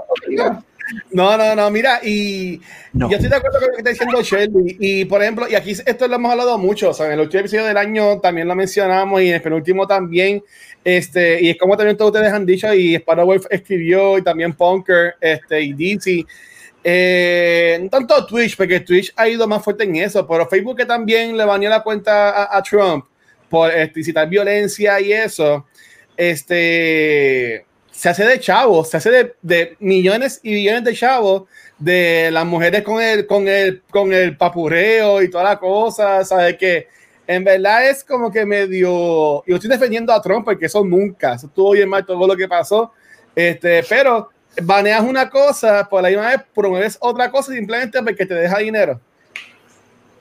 No, no, no, mira, y
No.
yo estoy de acuerdo con lo que está diciendo Shelby. Y por ejemplo, y aquí esto lo hemos hablado mucho, o sea, en el último episodio del año también lo mencionamos y en el penúltimo también. Este, y es como también todos ustedes han dicho, y Sparrowwolf escribió, y también Punker, este, y DC. Eh, no tanto Twitch, porque Twitch ha ido más fuerte en eso, pero Facebook que también le baneó la cuenta a, a Trump por este, incitar violencia y eso. Este se hace de chavos, se hace de, de millones y billones de chavos de las mujeres con el, con el, con el papureo y toda la cosa, ¿sabes? Que en verdad es como que medio. Yo estoy defendiendo a Trump porque eso nunca, eso estuvo bien mal todo lo que pasó, este, pero baneas una cosa, por la misma vez promueves otra cosa simplemente porque te deja dinero.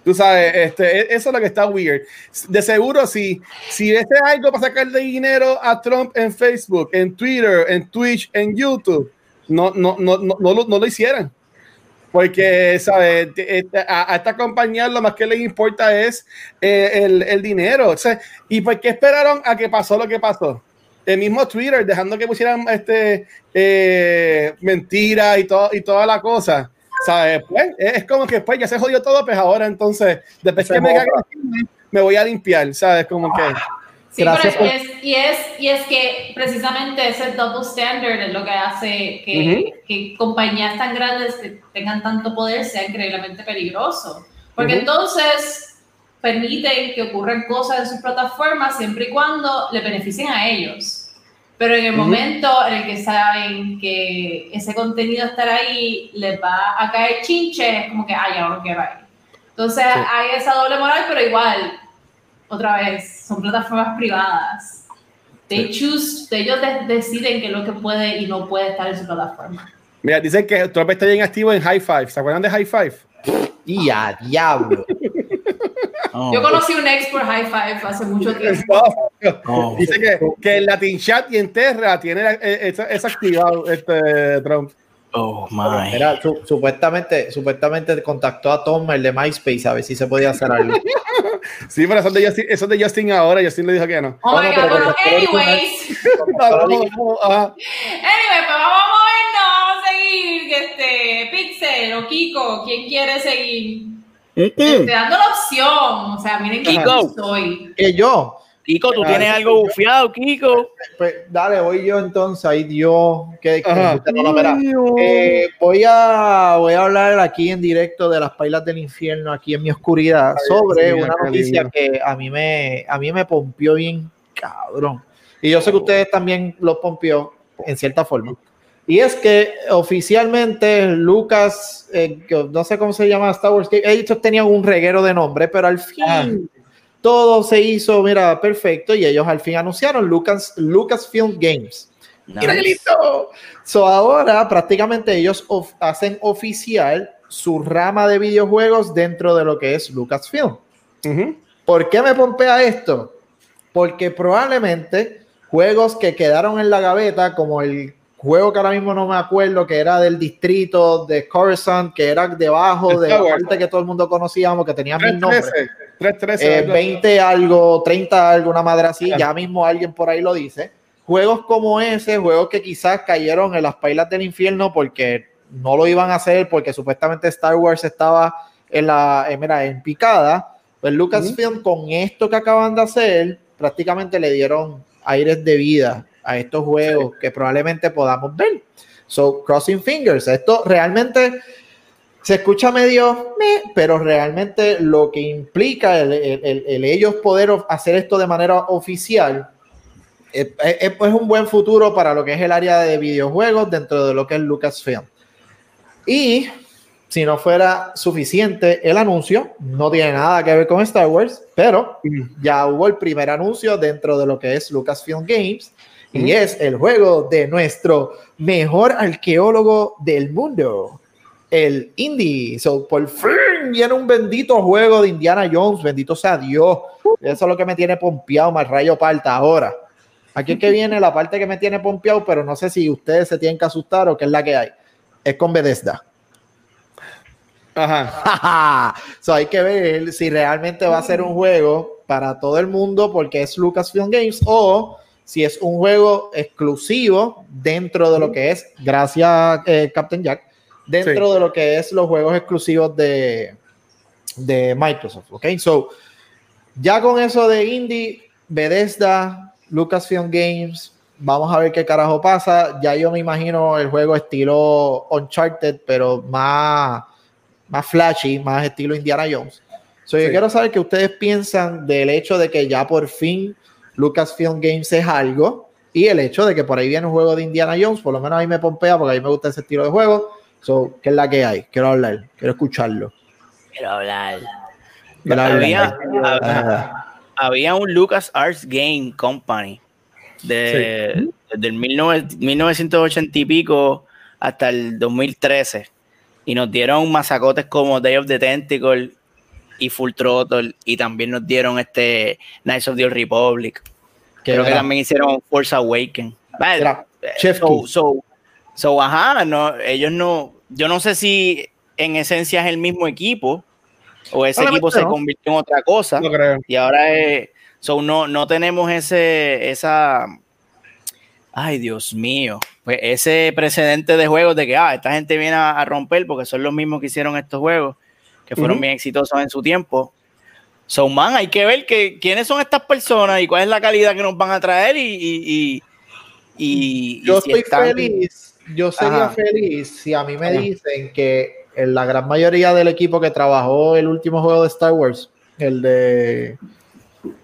Tú sabes, este, e, eso es lo que está weird. De seguro, si, si ese es algo para sacarle dinero a Trump en Facebook, en Twitter, en Twitch, en YouTube, no, no, no, no, no, lo, no lo hicieran. Porque, ¿sabes? A, a, esta compañía lo más que les importa es eh, el, el, dinero. O sea, ¿Y por qué esperaron a que pasó lo que pasó? El mismo Twitter, dejando que pusieran este, eh, mentiras y, todo, y toda la cosa ¿Sabes? Pues es como que pues ya se jodió todo, pues ahora entonces, después que me cague me voy a limpiar, ¿sabes? Como que.
Sí, Gracias pero es, y, es, y es que precisamente ese double standard es lo que hace que, que compañías tan grandes que tengan tanto poder sea increíblemente peligroso. Porque entonces permiten que ocurran cosas en sus plataformas siempre y cuando le beneficien a ellos. Pero en el momento en el que saben que ese contenido estará ahí, les va a caer chinche, es como que, ay, ya no quiero ahí. Entonces hay esa doble moral, pero igual, otra vez, son plataformas privadas. They choose, ellos deciden qué es lo que puede y no puede estar en su plataforma.
Mira, dicen que Trump está bien activo en High Five. ¿Se acuerdan de High Five?
Y a diablo.
Oh. Yo conocí un ex por High Five hace mucho tiempo.
Oh. Dice que, que en Latin Chat y en Terra tiene es, activado este Trump.
Oh my. Era, supuestamente, supuestamente contactó a Tom, el de MySpace, a ver si se podía hacer algo.
sí, pero eso de Justin, eso de Justin ahora, Justin le dijo que no.
Oh my God, bueno, anyways. anyway, pues vamos a movernos, vamos a seguir. Este, Pixel o Kiko, ¿quién quiere seguir? Te dando la opción. O sea, miren que soy.
Que yo.
Kiko, tú tienes algo bufiado, Kiko.
Pues dale, voy yo entonces. Ahí Dios. Que, no, eh, voy, a, voy a hablar aquí en directo de las pailas del infierno, aquí en mi oscuridad, sobre una noticia que a mí me, a mí me pompió bien cabrón. Y yo sé que ustedes también lo pompió en cierta forma. Y es que oficialmente Lucas, eh, no sé cómo se llama Star Wars, ellos tenían un reguero de nombre, pero al fin ah. todo se hizo, mira, perfecto, y ellos al fin anunciaron Lucas, Lucasfilm Games. Nice. So ahora prácticamente ellos hacen oficial su rama de videojuegos dentro de lo que es Lucasfilm. ¿Por qué me pompea esto? Porque probablemente juegos que quedaron en la gaveta, como el juego que ahora mismo no me acuerdo, que era del distrito de Coruscant, que era debajo de la parte que todo el mundo conocíamos, que tenía mil nombres. 313, 20 eh, algo, 30 algo, una madre así, ya mismo alguien por ahí lo dice. Juegos como ese, juegos que quizás cayeron en las pailas del infierno porque no lo iban a hacer, porque supuestamente Star Wars estaba en la, en, en picada. Pues Lucasfilm con esto que acaban de hacer, prácticamente le dieron aires de vida a estos juegos que probablemente podamos ver. So, crossing fingers. Esto realmente se escucha medio, pero realmente lo que implica el, ellos poder hacer esto de manera oficial es, es, un buen futuro para lo que es el área de videojuegos dentro de lo que es Lucasfilm. Y si no fuera suficiente el anuncio, no tiene nada que ver con Star Wars, pero mm. ya hubo el primer anuncio dentro de lo que es Lucasfilm Games y es el juego de nuestro mejor arqueólogo del mundo, el Indie. So, por fin viene un bendito juego de Indiana Jones, bendito sea Dios. Eso es lo que me tiene pompeado, más rayo parta ahora. Aquí es que viene la parte que me tiene pompeado, pero no sé si ustedes se tienen que asustar o qué es la que hay. Es con Bethesda. Ajá. so, hay que ver si realmente va a ser un juego para todo el mundo porque es Lucasfilm Games o si es un juego exclusivo dentro de lo que es, gracias eh, Captain Jack, dentro de lo que es los juegos exclusivos de, de Microsoft. Ok, so ya con eso de Indie, Bethesda, Lucasfilm Games, vamos a ver qué carajo pasa. Ya yo me imagino el juego estilo Uncharted, pero más, más flashy, más estilo Indiana Jones. So, Yo quiero saber qué ustedes piensan del hecho de que ya por fin Lucasfilm Games es algo. Y el hecho de que por ahí viene un juego de Indiana Jones, por lo menos a mí me pompea porque a mí me gusta ese estilo de juego. So, ¿Qué es la que hay? Quiero hablar, quiero escucharlo.
Quiero hablar. había, había, un Lucas Arts Game Company de, desde el 1980 y pico hasta el 2013 y nos dieron masacotes como Day of the Tentacle y Full Throttle y también nos dieron este Knights of the Old Republic. Creo que también hicieron Force Awaken. Vale, eh, so, so, so, ajá, no, ellos no, yo no sé si en esencia es el mismo equipo o ese equipo se
no.
convirtió en otra cosa
No creo.
y ahora es, so, no, no tenemos ese, esa, ay Dios mío, pues ese precedente de juegos de que, ah, esta gente viene a, a romper porque son los mismos que hicieron estos juegos, que fueron bien exitosos en su tiempo. So, man, hay que ver que, quiénes son estas personas y cuál es la calidad que nos van a traer y, y, y,
Yo
si
estoy
están-
feliz, yo sería
Ajá.
feliz si a mí me
Ajá.
dicen que en la gran mayoría del equipo que trabajó el último juego de Star Wars, el de...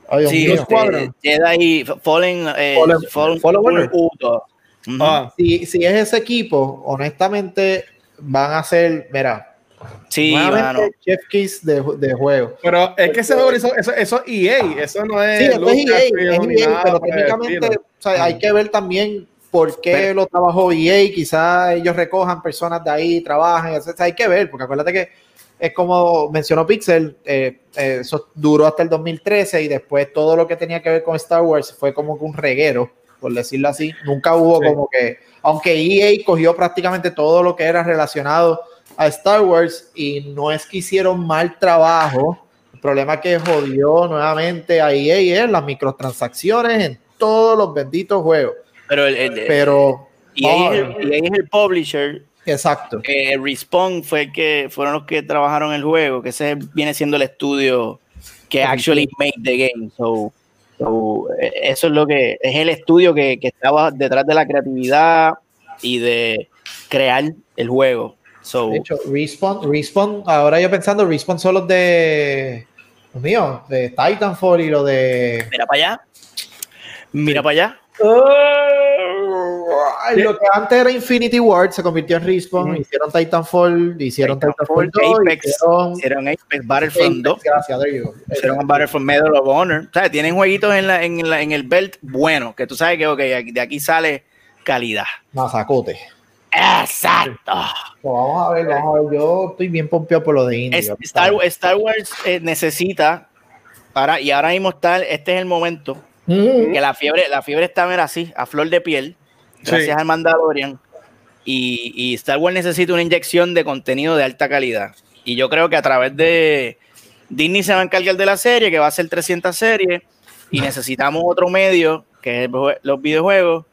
Ay,
Sí, este,
Squadron.
Jedi Fallen, eh,
Fallen-
Fallen,
Fallen.
Ah,
Si, si es ese equipo, honestamente van a ser, mira,
sí, mano.
Chef Kiss de, de juego.
pero es que ese juego hizo- eso, eso es EA, eso no es.
Sí, esto es EA, es EA,
nada
pero técnicamente o sea, hay que ver también por qué
Pero-
lo trabajó EA, quizás ellos recojan personas de ahí, trabajen, o sea, hay que ver, porque acuérdate que es como mencionó Pixel, eh, eh, eso duró hasta el 2013 y después todo lo que tenía que ver con Star Wars fue como que un reguero, por decirlo así, nunca hubo
Sí.
como que, aunque EA cogió prácticamente todo lo que era relacionado a Star Wars y no es que hicieron mal trabajo, el problema que jodió nuevamente a EA es las microtransacciones en todos los benditos juegos.
Pero el, el-
Pero,
y ahí es el, y ahí es el publisher.
exacto.
Eh, Respawn fue el que fueron los que trabajaron el juego, que ese viene siendo el estudio que actually made the game. So, so, eh, eso es lo que es el estudio que, que estaba detrás de la creatividad y de crear el juego. So,
De hecho, Respawn, Respawn, ahora yo pensando, Respawn son los de, Dios mío, de Titanfall y lo de...
mira para allá. Mira para allá.
Ay, lo que antes era Infinity Ward se convirtió en Respawn, hicieron Titanfall, hicieron
Titanfall,
Titanfall 2,
Apex,
hicieron
Hicieron Apex, Battlefront 2.
Apex, gracias.
Hicieron Battlefront Medal of Honor. O sea, tienen jueguitos en, la, en, la- en el belt bueno, que tú sabes que ok, de aquí sale calidad.
Mazacote.
Exacto.
Pues vamos a ver, vamos a ver. Yo estoy bien pompeado por lo de Indy.
Es- Star, Star Wars eh, necesita para y ahora mismo está este es el momento
Ujú.
que la fiebre la fiebre está mira, así a flor de piel gracias
Sí.
al Mandalorian y, y Star Wars necesita una inyección de contenido de alta calidad y yo creo que a través de Disney se va a encargar de la serie que va a ser 300 series y necesitamos otro medio que es los videojuegos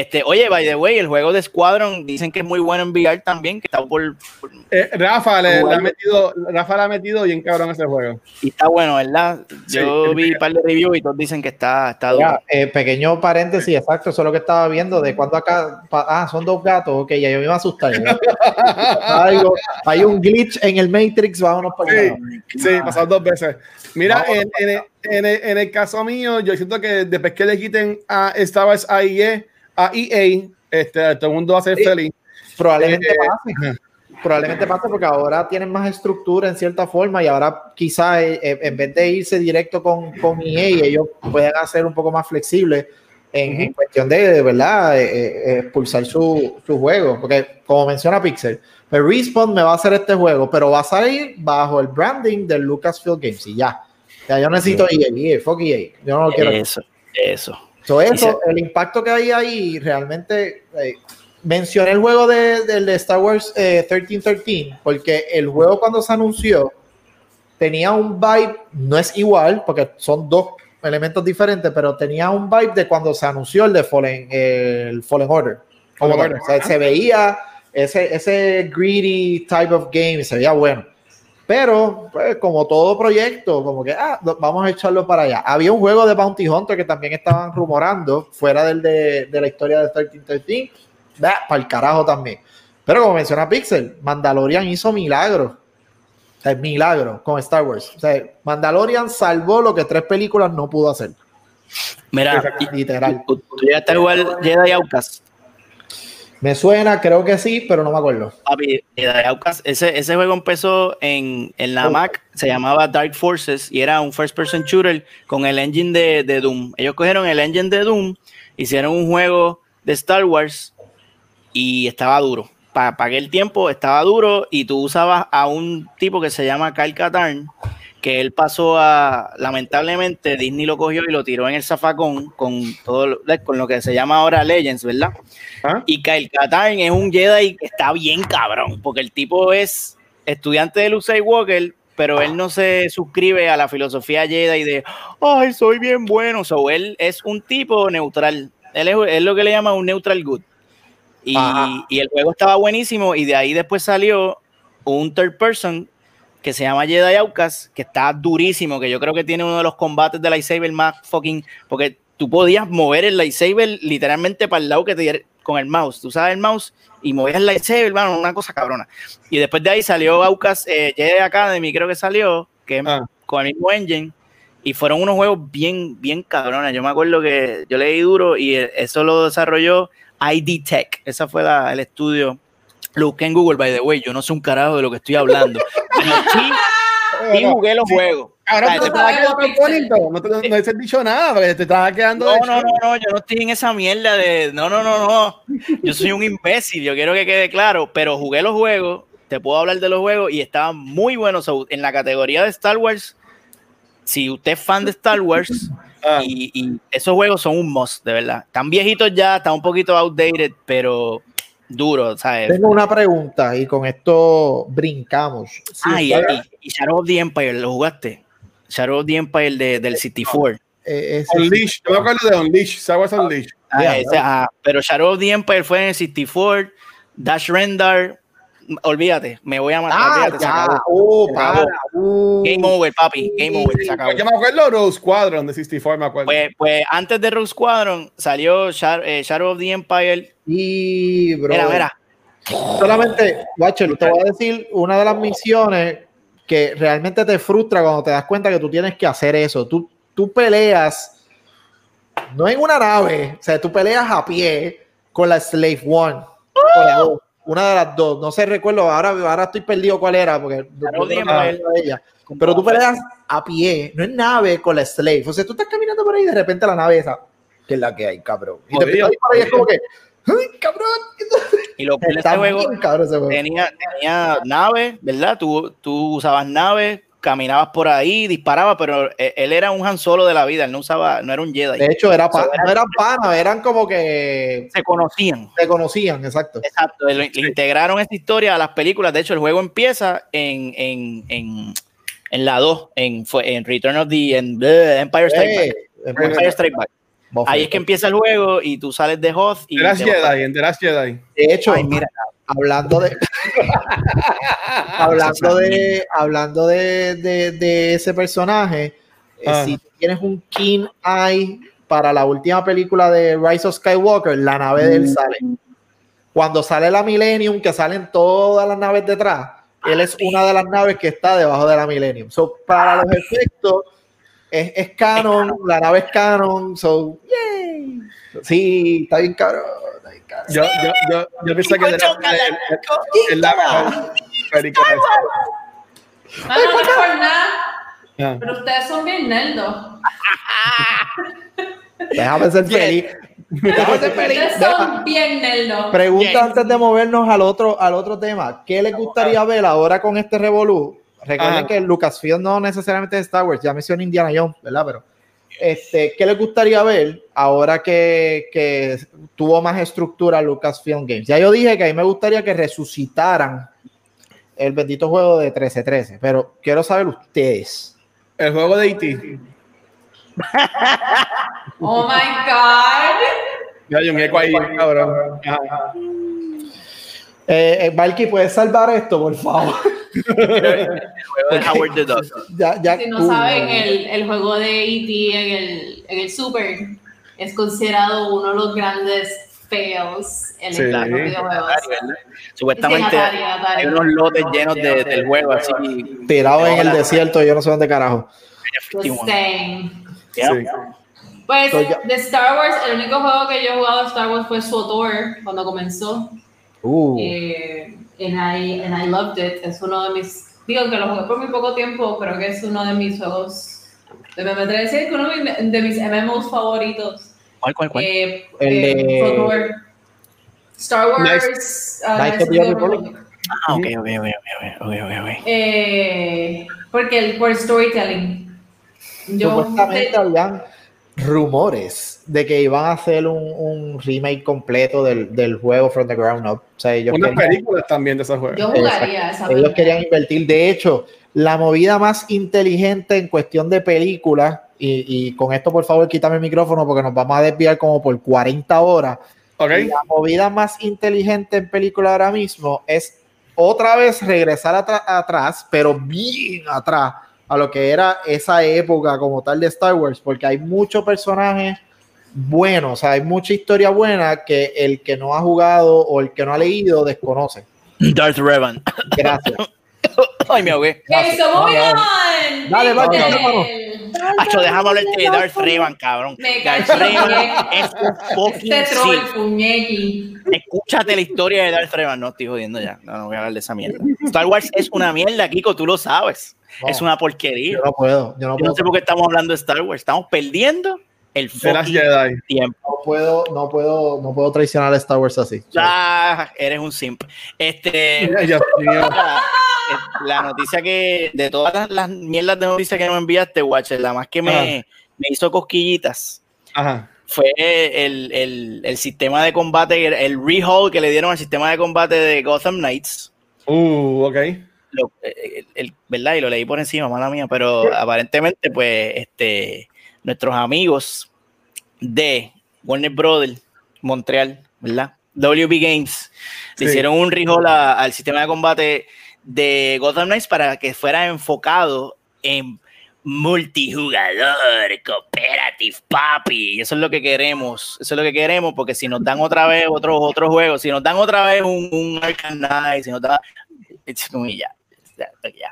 este oye by the way el juego de Squadron dicen que es muy bueno en VR también que está por, por-
Eh, Rafa, le, le ha metido, Rafa le ha metido bien cabrón ese juego.
Y está bueno, ¿verdad? Yo
Sí.
vi un par de reviews y todos dicen que está, está duro.
Ya, eh, pequeño paréntesis, exacto, eso es lo que estaba viendo, de cuando acá, pa- ah, son dos gatos, ok, ya yo me iba a asustar. Algo- hay un glitch en el Matrix, vámonos para
Sí.
allá.
Sí, pasaron dos veces. Mira, en, en, en, el, en el caso mío, yo siento que después que le quiten a Star Wars a EA, a EA este, todo el mundo va a ser
Sí.
feliz.
Probablemente
Eh,
pase. Probablemente pase porque ahora tienen más estructura en cierta forma y ahora quizás en vez de irse directo con, con EA, ellos pueden hacer un poco más flexibles en, en cuestión de, de verdad, eh, eh, expulsar su, su juego. Porque como menciona Pixel, pues Respawn me va a hacer este juego, pero va a salir bajo el branding del Lucasfilm Games y ya. Ya yo necesito EA, EA, fuck EA. Yo no lo quiero.
Eso, eso.
So, eso, el impacto que hay ahí, realmente eh, mencioné el juego de, del de Star Wars eh, 1313, porque el juego cuando se anunció tenía un vibe, no es igual, porque son dos elementos diferentes, pero tenía un vibe de cuando se anunció el de Fallen, el Fallen Order. Como
Fallen
tal.
Order.
O sea, se veía ese, ese greedy type of game, y se veía bueno. Pero, pues, como todo proyecto, como que, ah, vamos a echarlo para allá. Había un juego de Bounty Hunter que también estaban rumorando, fuera del de, de la historia de 1313, para el carajo también. Pero como menciona Pixel, Mandalorian hizo milagros. O sea, milagro con Star Wars. O sea, Mandalorian salvó lo que tres películas no pudo hacer.
Mira,
Literal.
¿tú tú llegaste a jugar Jedi Outcast?
Me suena, creo que sí, pero no me acuerdo.
Papi, ese, ese juego empezó en, en la
Oh.
Mac, se llamaba Dark Forces y era un first person shooter con el engine de, de Doom. Ellos cogieron el engine de Doom, hicieron un juego de Star Wars y estaba duro. Para aquel tiempo estaba duro y tú usabas a un tipo que se llama Kyle Katarn, que él pasó a, lamentablemente, Disney lo cogió y lo tiró en el zafacón con todo lo, con lo que se llama ahora Legends, ¿verdad?
¿Ah?
Y Kyle Katarn es un Jedi que está bien cabrón, porque el tipo es estudiante de Luke Skywalker, pero él no se suscribe a la filosofía Jedi de, ay, soy bien bueno. So, él es un tipo neutral. Él es, es lo que le llama un neutral good. Y, y el juego estaba buenísimo y de ahí después salió un third person que se llama Jedi Outcast, que está durísimo, que yo creo que tiene uno de los combates de lightsaber más fucking, porque tú podías mover el lightsaber literalmente para el lado que te con el mouse, tú sabes el mouse y movías el lightsaber, hermano, una cosa cabrona. Y después de ahí salió Outcast eh, Jedi Academy, creo que salió, que
Ah.
con el mismo engine. Y fueron unos juegos bien, bien cabrones. Yo me acuerdo que yo leí duro y eh, eso lo desarrolló ID Tech. Ese fue la- el estudio. Lo busqué en Google, by the way. Yo no sé un carajo de lo que estoy hablando. Sí, sí jugué los juegos.
Ahora tú
te-
te estabas quedando bonito. No te no has dicho nada, porque te estabas quedando.
no, no, no, no, yo no estoy en esa mierda de. No, no, no, no. Yo soy un imbécil, yo quiero que quede claro, pero jugué los juegos, te puedo hablar de los juegos y estaban muy buenos. En la categoría de Star Wars, si usted es fan de Star Wars,
Ah.
y, y esos juegos son un must, de verdad. Están viejitos ya, están un poquito outdated, pero duro, ¿sabes?
Tengo una pregunta y con esto brincamos. Si
Ah, y, y- y Shadow of the Empire, ¿lo jugaste? Shadow of the Empire de, del City 4.
eh,
Unleash. Yo me acuerdo de Unleash.
Ah, ese, ah, pero Shadow of the Empire fue en el 64, Dash Rendar, olvídate, me voy a matar.
Ah,
olvídate, se
ya.
acabó.
Oh,
Se acabó.
para. Uh.
Game over, papi, game over, se acabó.
Yo me acuerdo de Rose Squadron de 64, me acuerdo.
Pues, pues antes de Rogue Squadron salió eh, Shadow of the Empire.
Y, bro.
Mira, mira.
Solamente, Watcher, te voy a decir una de las misiones que realmente te frustra cuando te das cuenta que tú tienes que hacer eso. Tú, tú peleas, no en una nave, o sea, tú peleas a pie con la Slave One. o la dos, una de las dos. No sé, recuerdo, ahora, ahora estoy perdido cuál era, porque no que era
Empire.
de ella. Pero tú peleas a pie, no en nave con la Slave. O sea, tú estás caminando por ahí y de repente la nave esa, que es la que hay, cabrón. Y te a ir por ahí, es como que, ¡ay, cabrón!
Y lo
Está
este juego
bien cabrón ese juego.
tenía, tenía naves, ¿verdad? Tú, tú usabas naves, caminabas por ahí, disparabas, pero eh, él era un Han Solo de la vida, él no usaba, no era un Jedi.
De hecho, era pa-
So, era-
no eran panas, eran como que
Se conocían.
se conocían, exacto.
Exacto, le, le integraron esta historia a las películas. De hecho, el juego empieza en, en, en, en la 2, en, fue- en Return of the en, bleh, Empire Strike Back.
Eh,
Empire Strike Back. Ahí es que empieza el juego y tú sales de Hoth y
The Last Jedi, en The Last Jedi.
De hecho,
Ay, mira,
hablando de hablando de hablando de, de- de ese personaje, eh,
Ah.
si tienes un keen eye para la última película de Rise of Skywalker, la nave de él sale. Cuando sale la Millennium, que salen todas las naves detrás, él es una de las naves que está debajo de la Millennium. So, para los efectos, es, es canon, la nave es canon, so, yay. Sí, está bien cabrón.
Yo, yo, yo, yo pensé que era es la película.
No, no, no es por nada,
Ah.
pero ustedes son bien nerdos.
Déjame ser feliz. Déjame ser feliz.
Ustedes
Deja-
son bien nerdos.
Pregunta antes de movernos al otro, al otro tema. ¿Qué les gustaría ver ahora con este Revolú? Recuerden
Ajá.
que Lucasfilm no necesariamente es Star Wars, ya mencioné Indiana Jones, ¿verdad? Pero, este, ¿qué les gustaría ver ahora que, que tuvo más estructura Lucasfilm Games? Ya yo dije que a mí me gustaría que resucitaran el bendito juego de 1313, pero quiero saber ustedes.
El juego de E E.T.
Oh my God.
Ya hay un eco ahí, cabrón.
Eh, eh, Valky, ¿puedes salvar esto, por favor?
El juego de Howard the Duck.
ya, ya,
Si no
uh,
saben, el, el juego de E.T. en el, en el Super es considerado uno de los grandes fails en
Sí.
el los videojuegos.
Supuestamente
Sí, Atari, Atari.
hay unos lotes llenos de, del juego así.
tirado en el desierto, yo no sé dónde carajo.
Yeah.
Sí.
Pues
So,
de Star Wars, el único juego que yo he jugado de Star Wars fue SWTOR cuando comenzó.
Uh,
Eh, and, I, and I loved it. Es uno de mis. Digo que lo jugué por muy poco tiempo, creo que es uno de mis juegos. De, me atrevo a decir que uno de mis, de mis MMOs favoritos.
¿Cuál, cuál, cuál?
Eh,
El
eh,
de-.
Star Wars. uh,
the
the
Republic.
Republic.
Ah, ok, ok, ok, ok, ok, ok, ok.
Eh, porque el, por storytelling. Yo,
Supuestamente habían rumores de que iban a hacer un, un remake completo del, del juego From the Ground Up. O sea, ellos
Unas
querían-
películas también de esos juegos.
yo jugaría esa
ellos querían invertir. De hecho, la movida más inteligente en cuestión de películas, y, y con esto por favor quítame el micrófono porque nos vamos a desviar como por 40 horas.
Ok.
La movida más inteligente en película ahora mismo es otra vez regresar atrás, pero bien atrás a lo que era esa época como tal de Star Wars, porque hay muchos personajes buenos, o sea, hay mucha historia buena que el que no ha jugado o el que no ha leído desconoce.
Darth Revan.
Gracias.
Ay, me ahogué.
Okay, so moving
Dale,
on.
dale,
vamos,
vamos.
Acho, déjame hablar de Darth Revan, cabrón. Darth. Revan es un fucking
Este puñequi.
Escúchate la historia de Darth Revan. No estoy jodiendo ya. No, no voy a hablar de esa mierda. Star Wars es una mierda, Kiko, tú lo sabes.
No,
Es una porquería.
Yo no puedo, yo no
Yo
puedo,
no sé por qué estamos hablando de Star Wars. Estamos perdiendo el
Jedi.
tiempo.
no puedo, no puedo, no puedo traicionar a Star Wars así.
Ah, eres un simp. Este, la, la noticia que, de todas las, las mierdas de noticias que nos enviaste, Watcher, la más que me, me hizo cosquillitas
Ajá.
fue el, el, el sistema de combate, el, el rehaul que le dieron al sistema de combate de Gotham Knights.
Uh, ok.
Lo- el, el- ¿Verdad? Y lo leí por encima, mala mía, pero aparentemente, pues, este, nuestros amigos de Warner Brothers, Montreal, ¿verdad? WB Games, le hicieron un a- al sistema de combate de Gotham Knights para que fuera enfocado en multijugador, cooperative, papi. Eso es lo que queremos. Eso es lo que queremos, porque si nos dan otra vez otros otros juegos, si nos dan otra vez un, un Knight, si nos dan. ya, ya,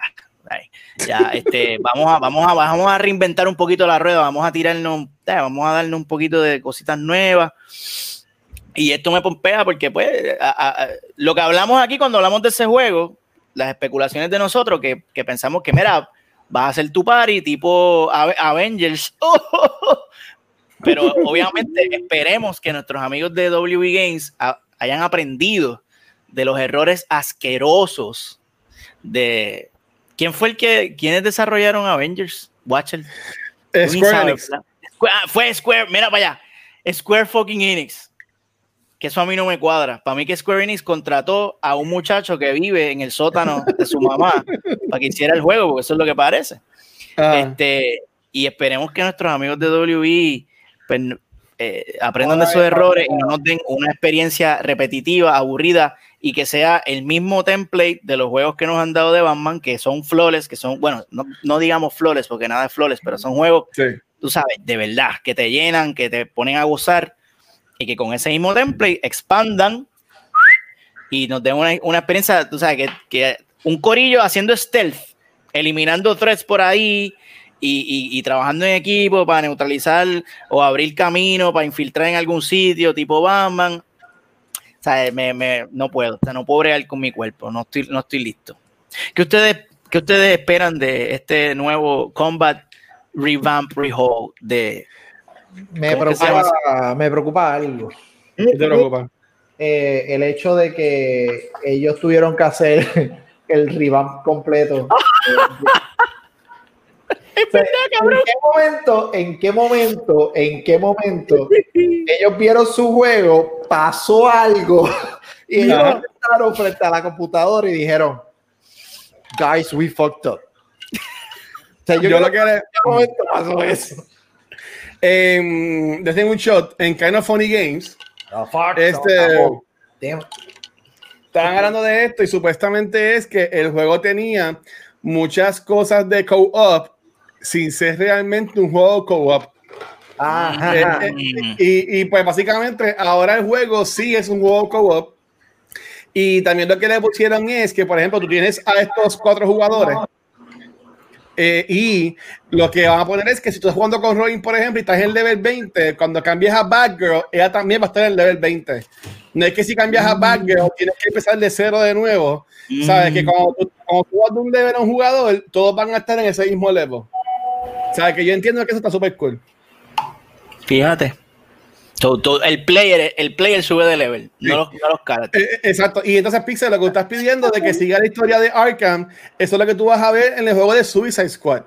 ya, este, vamos a, vamos a, vamos a reinventar un poquito la rueda, vamos a tirarnos, eh, vamos a darle un poquito de cositas nuevas. Y esto me pompea porque, pues, lo que hablamos aquí cuando hablamos de ese juego, las especulaciones de nosotros, que, pensamos que, mira, vas a hacer tu party tipo Ave- Avengers. Pero obviamente esperemos que nuestros amigos de WB Games hayan aprendido de los errores asquerosos de... ¿Quién fue el que... ¿Quiénes desarrollaron Avengers? Watcher.
Square
ah, fue Square, mira para allá. Square fucking Enix. Que eso a mí no me cuadra. Para mí que Square Enix contrató a un muchacho que vive en el sótano de su mamá para que hiciera el juego, porque eso es lo que parece.
Ah,
Este, y esperemos que nuestros amigos de WB pues, eh, aprendan de esos errores y no nos den una experiencia repetitiva, aburrida y que sea el mismo template de los juegos que nos han dado de Batman, que son flores, que son, bueno, no, no digamos flores porque nada es flores, pero son juegos
sí.
tú sabes, de verdad, que te llenan, que te ponen a gozar y que con ese mismo template expandan y nos den una, una experiencia, tú sabes, que, que un corillo haciendo stealth, eliminando threats por ahí y, y- y trabajando en equipo para neutralizar o abrir camino, para infiltrar en algún sitio, tipo Batman. O sea, me, me- no puedo, o sea, no puedo bregar con mi cuerpo, no estoy, no estoy listo. ¿Qué ustedes, qué ustedes esperan de este nuevo Combat Revamp Rehaul de
Me
¿Cómo que se
preocupa, me preocupa algo.
¿Qué te preocupa?
Eh, el hecho de que ellos tuvieron que hacer el revamp completo. ¿En qué momento, en qué momento, en qué momento ellos vieron su juego, pasó algo y ellos
Ajá.
estaban frente a la computadora y dijeron, guys, we fucked up. O sea, yo,
lo
que
le-
en qué momento pasó eso.
em, les tengo un shot en Kind of Funny Games.
No, fuck,
Este-
no.
Estaban hablando de esto y supuestamente es que el juego tenía muchas cosas de co-op sin ser realmente un juego co-op. Eh, eh, y, y, pues básicamente ahora el juego sí es un juego co-op. Y también lo que le pusieron es que, por ejemplo, tú tienes a estos cuatro jugadores. eh, y lo que van a poner es que si tú estás jugando con Robin, por ejemplo, y estás en el level 20, cuando cambias a Batgirl, ella también va a estar en el level 20. No es que si cambias a Batgirl, tienes que empezar de cero de nuevo. Sabes que cuando tú, cuando tú vas de un level a un jugador, todos van a estar en ese mismo level. Sabes que yo entiendo que eso está súper cool.
Fíjate. So, to- el, player, el player sube de level, no, los, no los characters.
Eh, Exacto. Y entonces, Pixel, lo que estás pidiendo de que siga la historia de Arkham, eso es lo que tú vas a ver en el juego de Suicide Squad,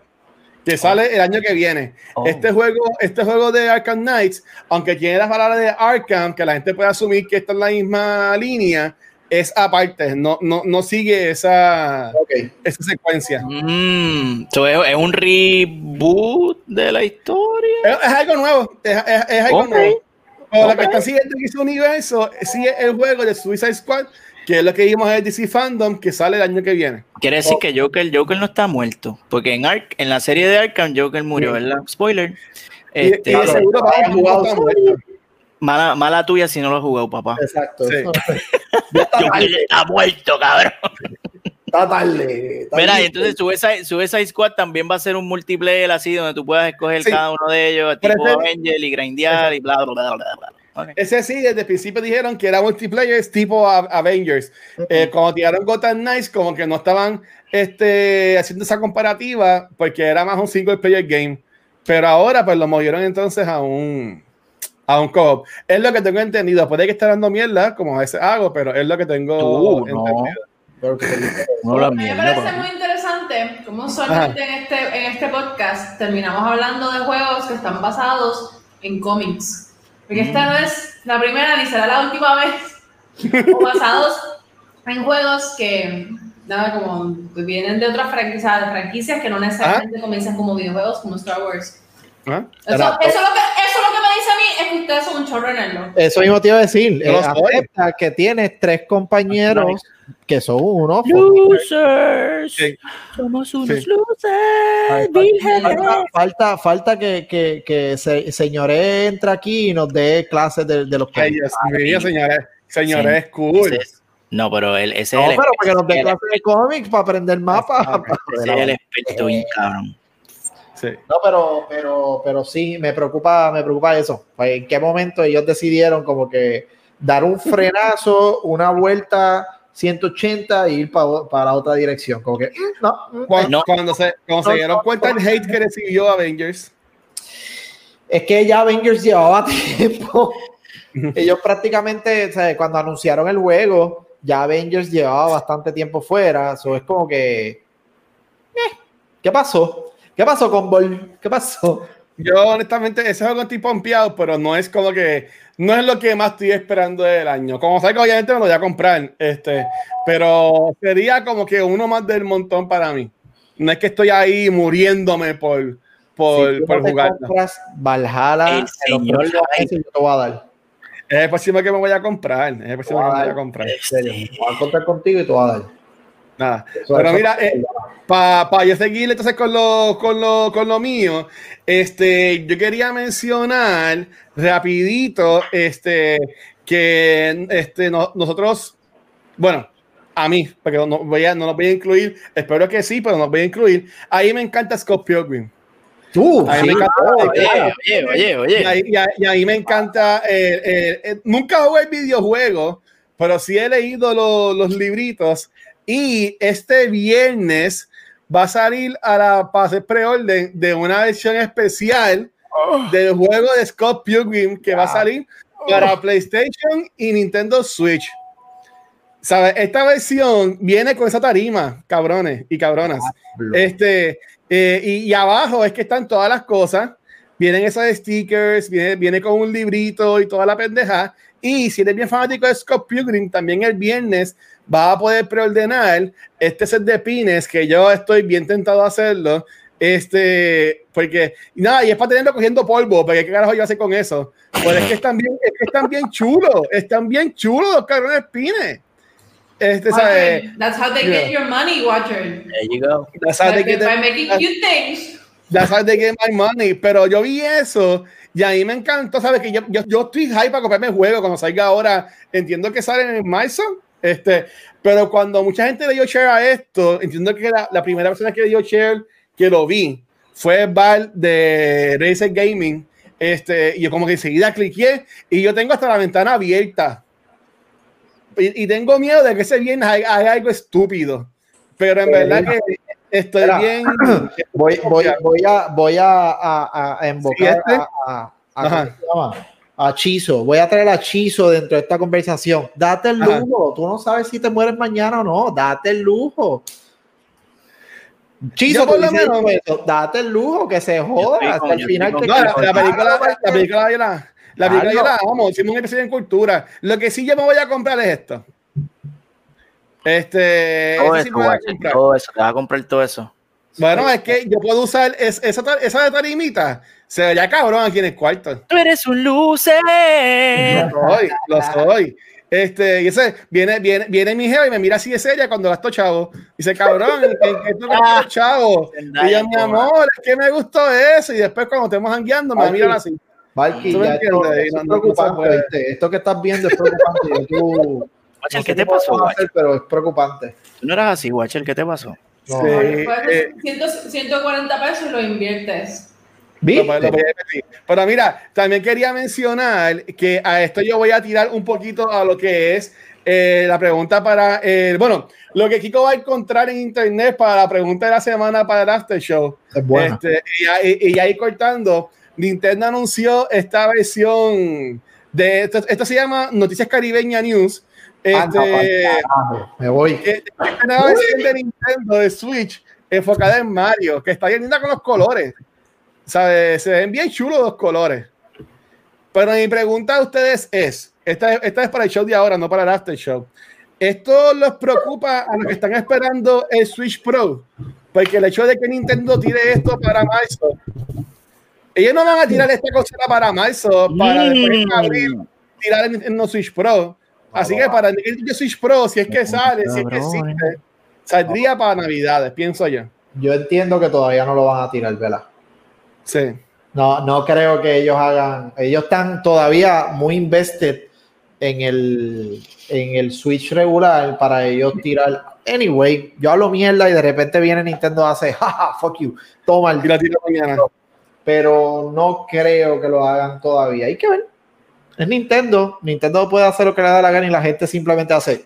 que sale el año que viene.
Oh.
Este juego, este juego de Arkham Knights, aunque tiene las palabras de Arkham, que la gente puede asumir que está en la misma línea, es aparte, no, no, no sigue esa, esa secuencia.
Mm, so, es, es un reboot de la historia.
Es, es algo nuevo, es, es- es algo nuevo. Pero lo
Ok.
que está siguiendo en ese universo sigue el juego de Suicide Squad, que es lo que vimos en el DC Fandom, que sale el año que viene.
Quiere decir que Joker, Joker no está muerto, porque en, Ark, en la serie de Arkham Joker murió, ¿verdad? Spoiler.
Y- y,
Este,
de seguro
Claro,
vamos,
jugado
está
solo.
muerto.
Mala, mala tuya si no lo has jugado, papá.
Exacto.
Sí.
Joker está muerto, cabrón.
Está tarde. está
Mira, entonces Suicide, Suicide Squad también va a ser un multiplayer así, donde tú puedas escoger
Sí.
cada uno de ellos, tipo
ese-
Avenger y grindear y bla, bla, bla, bla, bla. Ok.
Ese sí, desde el principio dijeron que era multiplayer es tipo A- Avengers. Eh, cuando tiraron Gotham Knights, como que no estaban este, haciendo esa comparativa porque era más un single player game. Pero ahora pues lo movieron entonces a un a un co-op. Es lo que tengo entendido. Puede que esté dando mierda, como a veces hago, pero es lo que tengo
Tú, no.
entendido.
No hablas
A mí me
mierda,
parece muy interesante cómo usualmente en este, en este podcast terminamos hablando de juegos que están basados en cómics. Porque esta no es la primera ni será la última vez. O basados en juegos que nada como vienen de otras franquicias, franquicias que no necesariamente comienzan como videojuegos como Star Wars.
¿Ah?
Eso, eso, es lo que, eso es lo que me dice a mí, es que ustedes son un chorro en el
Eso mismo te iba a decir. Eh, acepta que tienes tres compañeros que son unos.
Losers.
Sí.
Somos unos
Sí.
losers.
Falta, falta, falta que, que, que se, señores entre aquí y nos dé clases de, de los
Ay,
que.
Dios mío, señores. Señores,
Sí.
cool.
Es- No, pero él, ese
No,
es el,
pero para que nos dé
el-
clases de cómics para aprender mapas.
ese es el experto bien cabrón.
Sí.
No, pero, pero, pero sí, me preocupa, me preocupa eso. Pues, ¿En qué momento ellos decidieron como que dar un frenazo, una vuelta 180 e ir pa- para otra dirección? Como que, mm, no, mm,
Cuando,
No.
cuando se, cuando se dieron cuenta del hate que recibió Avengers,
Es que ya Avengers llevaba tiempo. Ellos prácticamente, o sea, cuando anunciaron el juego, ya Avengers llevaba bastante tiempo fuera. Eso es como que. eh, ¿Qué pasó? ¿Qué pasó con Ball? ¿Qué pasó?
Yo, honestamente, ese juego estoy pompeado, pero no es como que. No es lo que más estoy esperando del año. Como salga, obviamente me lo voy a comprar. Este, pero sería como que uno más del montón para mí. No es que estoy ahí muriéndome por, por,
si tú
por
no
jugar.
compras Valhalla,
El señor
meses yo te voy a dar.
Es el próximo que me voy a comprar. Es el próximo que me voy a comprar.
En serio, voy a contar contigo y te voy a dar.
Nada.
Eso-
Pero
eso-
mira, eh, para yo seguir entonces con lo, con lo, con lo mío, este, yo quería mencionar rapidito este, que este, no- nosotros, bueno, a mí, porque no, voy a, no los voy a incluir, espero que sí, pero no los voy a incluir. Ahí me encanta Scott Pilgrim.
Tú,
A mí
sí,
me encanta.
no,
Oye,
claro.
oye, oye,
Y ahí, y ahí- y ahí me encanta. eh, eh, eh, nunca jugué el videojuego, pero sí he leído lo- los libritos. Y este viernes va a salir a la hacer preorden de una versión especial del juego de Scott Pilgrim que va a salir para PlayStation y Nintendo Switch. ¿Sabes? Esta versión viene con esa tarima, cabrones y cabronas. Este, eh, y, y abajo es que están todas las cosas. Vienen esos stickers, viene, viene con un librito y toda la pendeja. Y si eres bien fanático de Scott Pilgrim, también el viernes va a poder preordenar este set de pines que yo estoy bien tentado a hacerlo. Este, porque y nada, y es para tenerlo cogiendo polvo, porque qué carajo yo hacer con eso. Pues es que están bien, es que están bien chulos, están bien chulos los cabrones pines. Este, ¿sabes?
Watcher, That's how they get your money, Watcher.
There you go.
That's how they
By,
get the-
by making cute things.
That's how they get my money. Pero yo vi eso y a mí me encantó, ¿sabes? Que yo, yo, yo estoy hype para comprarme el juego cuando salga ahora. Entiendo que sale en marzo. Este, pero cuando mucha gente le dio share a esto, entiendo que la, la primera persona que le dio share que lo vi fue Val de Razer Gaming. Este, y yo como que enseguida cliqué y yo tengo hasta la ventana abierta. Y, y tengo miedo de que ese viernes haga, haga algo estúpido. Pero en verdad que estoy
Espera.
bien.
Voy, voy, voy a, voy a, a, a invocar
Sí, este.
a, a- a-
Ajá.
¿cómo se llama? a Chizo, voy a traer a Chizo dentro de esta conversación. Date el
Ajá.
lujo, tú no sabes si te mueres mañana o no, date el lujo. Chizo,
por lo menos-
date el lujo, que se joda,
estoy
hasta el final
estoy
te
No, la,
quiero.
la película, la película yo la, la película yo la
Claro.
amo, hicimos un episodio en cultura. Lo que sí yo me voy a comprar es esto. Este,
Todo
sí
eso,
comprar.
todo eso, te vas a comprar todo eso.
Bueno, es que yo puedo usar es- esa, esa tarimita. Se vería cabrón aquí en el cuarto.
Tú eres un loser.
Lo soy, lo soy. Este, y ese, viene, viene, viene mi jefa y me mira así de seria cuando gasto chavo. Dice, cabrón, ¿en qué tú gastas chavo? Y yo, mi amor, es que me gustó eso. Y después cuando estemos jangueando, me mirar así.
Valky,
¿Tú me
ya esto, que estás viendo es preocupante. tú,
Guachel, ¿qué te pasó,
hacer, pero es preocupante.
Tú no eras así, guachel, ¿qué te pasó?
No.
Sí, eh,
100 140 pesos y lo inviertes.
Pero mira, también quería mencionar que a esto yo voy a tirar un poquito a lo que es eh, la pregunta para, eh, bueno, lo que Kiko va a encontrar en internet para la pregunta de la semana para el After Show.
Es buena.
Este, y, ahí- y ahí cortando, Nintendo anunció esta versión de, esto, esto se llama Noticias Caribeña News. Este,
me voy.
esta nueva versión de Nintendo de Switch enfocada en Mario, que está bien linda con los colores. ¿Sabes? Se ven bien chulos los colores. Pero mi pregunta a ustedes es, esta, es- esta es para el show de ahora, no para el after show. ¿Esto los preocupa a los que están esperando el Switch Pro? Porque el hecho de que Nintendo tire esto para marzo, ellos no van a tirar esta cosa para marzo, para después en abril tirar el Nintendo Switch Pro. Así que para el Nintendo Switch Pro, si es que sale, si es que existe, saldría para Navidades, pienso yo.
Yo entiendo que todavía no lo van a tirar, ¿verdad?
Sí.
No, no creo que ellos hagan. Ellos están todavía muy invested en el, en el Switch regular para ellos tirar. Anyway, yo hablo mierda y de repente viene Nintendo y hace, jaja, fuck you, toma el
Y la tiro mañana.
pero no creo que lo hagan todavía. Hay que ver. Es Nintendo. Nintendo puede hacer lo que le da la gana y la gente simplemente hace.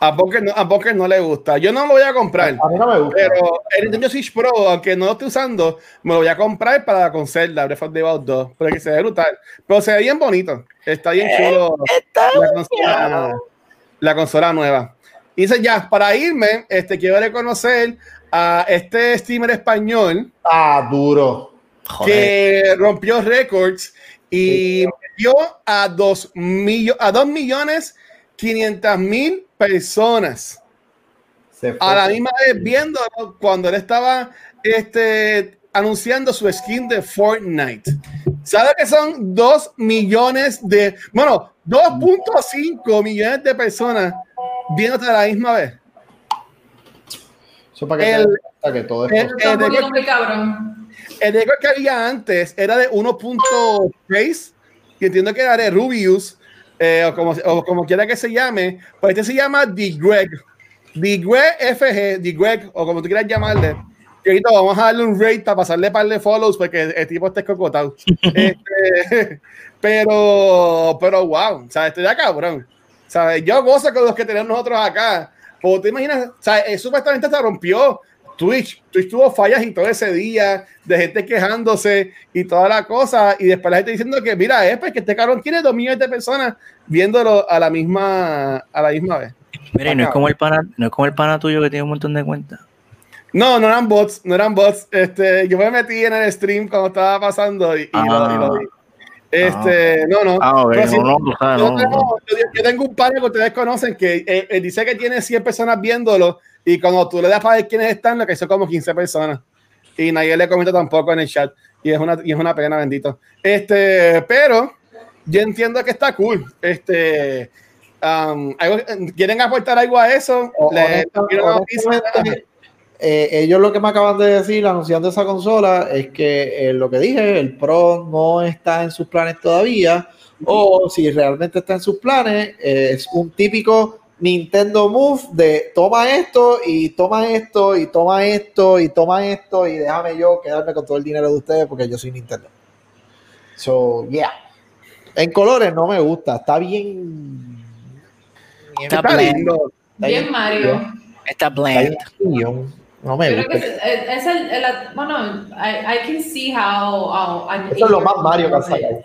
A Poker no, a Poker no le gusta. Yo no lo voy a comprar.
A mí no me gusta.
Pero el Nintendo Switch Pro, aunque no lo esté usando, me lo voy a comprar para con Zelda, Breath of the Wild 2, porque se ve brutal. Pero se ve bien bonito. Está bien chulo la consola, la consola nueva. Y dice ya, para irme, este, quiero reconocer a este streamer español
Ah, duro.
Joder.
que rompió récords y metió a 2 millo- a dos millones 500 mil personas
Se fue.
a la misma vez viéndolo cuando él estaba este, anunciando su skin de Fortnite. ¿Sabe que son 2 millones de, bueno, 2.5 millones de personas viéndote a la misma vez?
Eso para que,
el-
que todo es
el-. El récord que había antes era de 1.6 y entiendo que era de Rubius eh, o, como, o como quiera que se llame, pues este se llama The Greg. The Greg FG, The Greg, o como tú quieras llamarle. Que ahorita vamos a darle un rate para pasarle par de follows porque el, tipo está escocotado. Este, pero, pero wow, ¿sabes? Estoy ya cabrón. ¿Sabes? Yo gozo con los que tenemos nosotros acá. O te imaginas, ¿sabes? Supuestamente se rompió Twitch. Twitch tuvo fallas y todo ese día de gente quejándose y toda la cosa. Y después la gente diciendo que, mira, es pues que este cabrón tiene dos millones de personas viéndolo a la misma, a la misma vez.
Mira, y no es como el pana, no es como el pana tuyo que tiene un montón de cuentas.
No, no eran bots, no eran bots. Este, yo me metí en el stream cuando estaba pasando y, y lo, y lo vi. Este, no, no.
Ah, no, no,
yo,
no,
tengo,
no.
yo- yo tengo un par que ustedes conocen que eh, eh, dice que tiene 100 personas viéndolo y cuando tú le das para ver quiénes están, lo que son como 15 personas. Y nadie le comenta tampoco en el chat. Y es una, y es una pena, bendito. Este, pero yo entiendo que está cool. Este, um, ¿Quieren aportar algo a eso?
O-
Le-
honestamente, eh, ellos lo que me acaban de decir anunciando esa consola es que eh, lo que dije, el Pro no está en sus planes todavía, o si realmente está en sus planes, eh, es un típico Nintendo Move de toma esto y toma esto y toma esto y toma esto y déjame yo quedarme con todo el dinero de ustedes porque yo soy Nintendo. So, yeah. En colores no me gusta, está bien. bien-
Está
Está
bland.
lindo.
Bien Mario.
Está
está
bland.
bien- No me
creo
gusta.
que es, es el, el- bueno, I, I can see how, how
Eso es lo más Mario que
it.
sacado.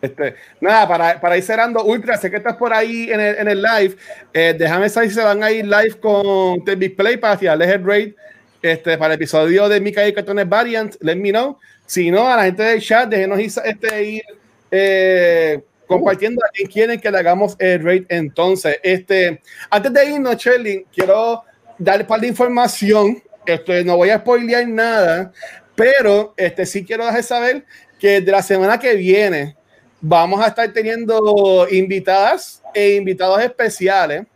Este, nada, para, para ir cerrando, Ultra, sé que estás por ahí en el, en el live. Eh, déjame saber si se van a ir live con The Big Play para tirarles el raid este, para el episodio de Mika y Cartones Variant. Let me know. Si no, a la gente del chat, déjenos ir, este, ir eh, compartiendo a quien quieren que le hagamos el raid. Entonces, este, antes de irnos, Sherlyn, quiero darle par de información. Este, no voy a spoilear nada, pero este, sí quiero dejar saber que de la semana que viene vamos a estar teniendo invitadas e invitados especiales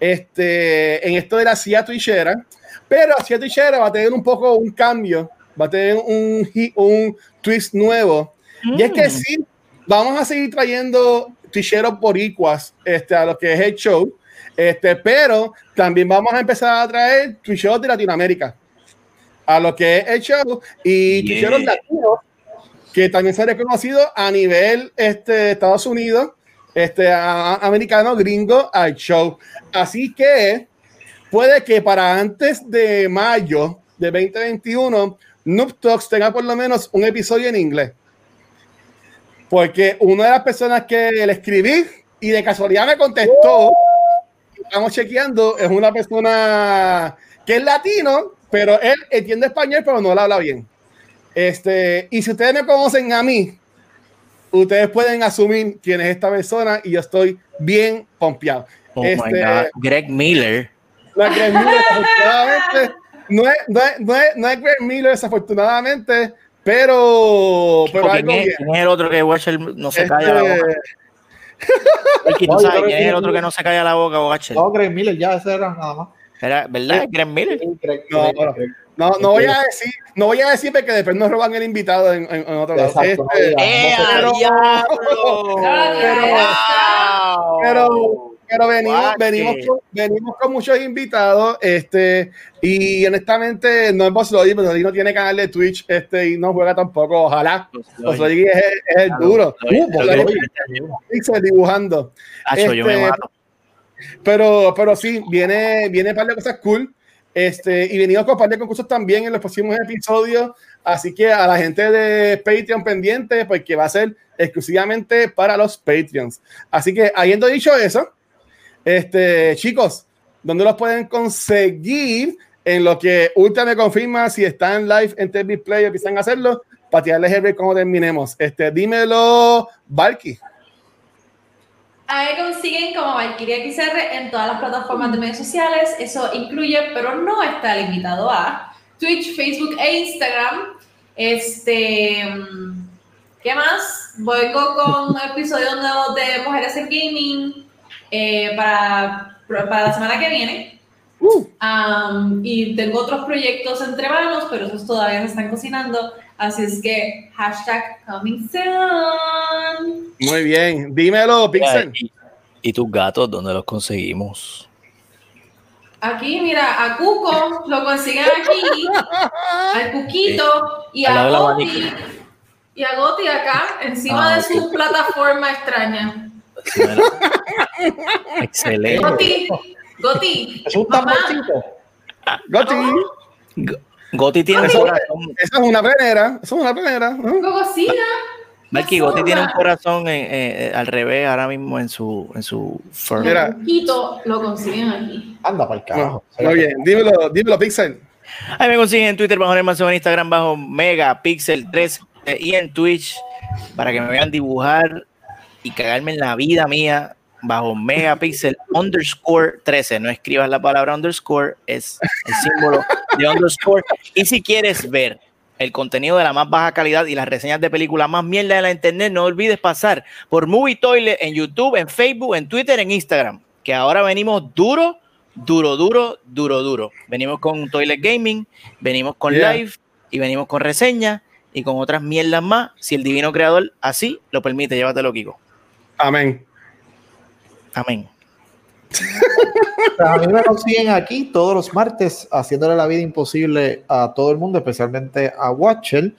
este, en esto de la CIA Twitchera, pero la CIA Twitchera va a tener un poco un cambio, va a tener un, un twist nuevo. Y es que sí, vamos a seguir trayendo Twitcheros boricuas este, a lo que es el show, este, pero también vamos a empezar a traer Twitcheros de Latinoamérica a lo que es el show y
Yeah.
Twitcheros latinos que también se ha reconocido a nivel este, Estados Unidos, este, americano, gringo, al show. Así que puede que para antes de mayo de 2021, Noob Talks tenga por lo menos un episodio en inglés. Porque una de las personas que le escribí y de casualidad me contestó, estamos chequeando, es una persona que es latino, pero él entiende español, pero no lo habla bien. Este, y si ustedes me conocen a mí, ustedes pueden asumir quién es esta persona y yo estoy bien pompeado.
Oh my
Este,
God. Greg Miller.
No es Greg Miller, desafortunadamente. No es, no es, no es, no es Greg Miller, desafortunadamente, pero, pero
¿Quién es, quién es el otro que Watcher no se
Este,
calla la boca? Ricky, ¿tú
No, yo
sabes
creo
quién es el otro que no se calla la boca, Watcher?
No, Greg Miller, ya ese era nada más.
Era, ¿Verdad? Greg Miller.
No, no. No, no voy a decir, no voy a decir porque después nos roban el invitado en, en- en otro lado.
Exacto,
Este.
¡Eh,
Pero-!
Pero-
pero, pero venimos, venimos, con, venimos con muchos invitados, este, y honestamente no es Boslody, pero no tiene canal de Twitch, este, y no juega tampoco, ojalá. Boslody es, el- es el duro.
Uh.
Pixel dibujando.
Acho, yo me
Este,
mato.
Pero, pero sí, viene, viene un par de cosas cool. Este, y venimos con un par de concursos también en los próximos episodios. Así que a la gente de Patreon pendiente, porque va a ser exclusivamente para los Patreons. Así que habiendo dicho eso, este, chicos, ¿dónde los pueden conseguir? En lo que Ultra me confirma si están live en TV Play o empiezan a hacerlo, para tirarles el break cuando terminemos. Este, dímelo, Valky.
A mí consiguen como Valkyria XR en todas las plataformas de medios sociales. Eso incluye, pero no está limitado a Twitch, Facebook e Instagram. Este, ¿qué más? Vengo con episodios nuevos de Mujeres en Gaming eh, para, para la semana que viene. Um, y tengo otros proyectos entre manos, pero esos todavía se están cocinando. Así es que hashtag coming soon.
Muy bien, dímelo, Pixel.
¿Y, y tus gatos dónde los conseguimos?
Aquí, mira, a Cuco lo consiguen aquí, al Cuquito y a Goti. Y a Goti acá, encima
Ah,
de su plataforma extraña.
Excelente.
Goti, Goti,
Es un
mamá,
tamborcito.
Goti.
Goti tiene un
Eso-
corazón.
Esa es una plenera. Eso es una plenera.
cocina.
Malky, Goti tiene un corazón eh, al revés ahora mismo en su, en su fur.
Mira.
El Cuquito lo consiguen aquí.
Anda para el carajo.
Muy bien, dímelo, dímelo, Pixel.
Ahí me consiguen en Twitter bajo Nelson, en Instagram bajo Megapixel 3 eh, y en Twitch para que me vean dibujar y cagarme en la vida mía bajo Megapixel underscore 13. No escribas la palabra underscore, es el símbolo de underscore. Y si quieres ver el contenido de la más baja calidad y las reseñas de películas más mierda de la internet, no olvides pasar por Movie Toilet en YouTube, en Facebook, en Twitter, en Instagram. Que ahora venimos duro, duro, duro, duro, duro. Venimos con Toilet Gaming, venimos con
Yeah.
live y venimos con reseñas y con otras mierdas más. Si el divino creador así lo permite, llévatelo, Kiko.
Amén.
Amén.
A mí me consiguen aquí todos los martes haciéndole la vida imposible a todo el mundo, especialmente a Watcher.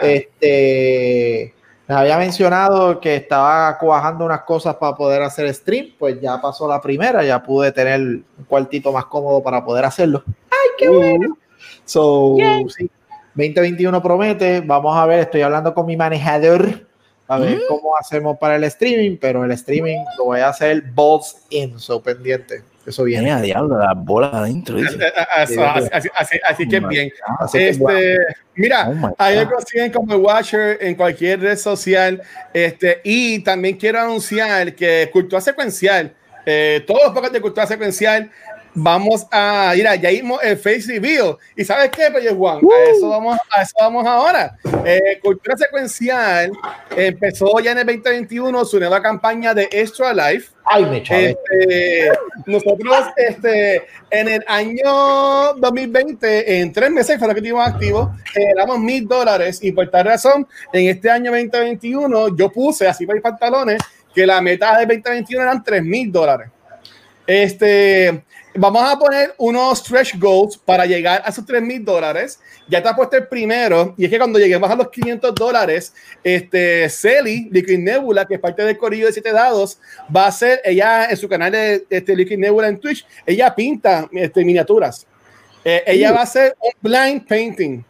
Este, les había mencionado que estaba cuajando unas cosas para poder hacer stream, pues ya pasó la primera, ya pude tener un cuartito más cómodo para poder hacerlo. ¡Ay, qué bueno! So, sí, 2021 promete, vamos a ver, estoy hablando con mi manejador a ver cómo hacemos para el streaming, pero el streaming lo voy a hacer balls in, so pendiente. Eso viene.
Mira, diablo, las bolas adentro. dice.
Así, así, así, así que
Oh
bien.
Así que,
Este,
bueno,
mira,
Oh
ahí
God.
consiguen como el Watcher en cualquier red social. Este, y también quiero anunciar que Cultura Secuencial, eh, todos los podcasts de Cultura Secuencial, vamos a ir allá mismo el Face Reveal. ¿Y sabes qué, Pelle Juan? A, eso vamos, a eso vamos ahora. Eh, Cultura Secuencial empezó ya en el 2021 su nueva campaña de Extra Life.
Ay, me.
Este, nosotros este, en el año 2020, en tres meses fue lo que tuvimos activo, generamos mil dólares y por tal razón, en este año 2021 yo puse así para mis pantalones que la meta del 2021 eran tres mil dólares. Este, vamos a poner unos stretch goals para llegar a esos 3 mil dólares. Ya está puesto el primero, y es que cuando lleguemos a los 500 dólares, este, Celi, Liquid Nebula, que es parte del corillo de 7 dados, va a ser, ella en su canal de este, Liquid Nebula en Twitch, ella pinta este, miniaturas. Eh, ella va a hacer un blind painting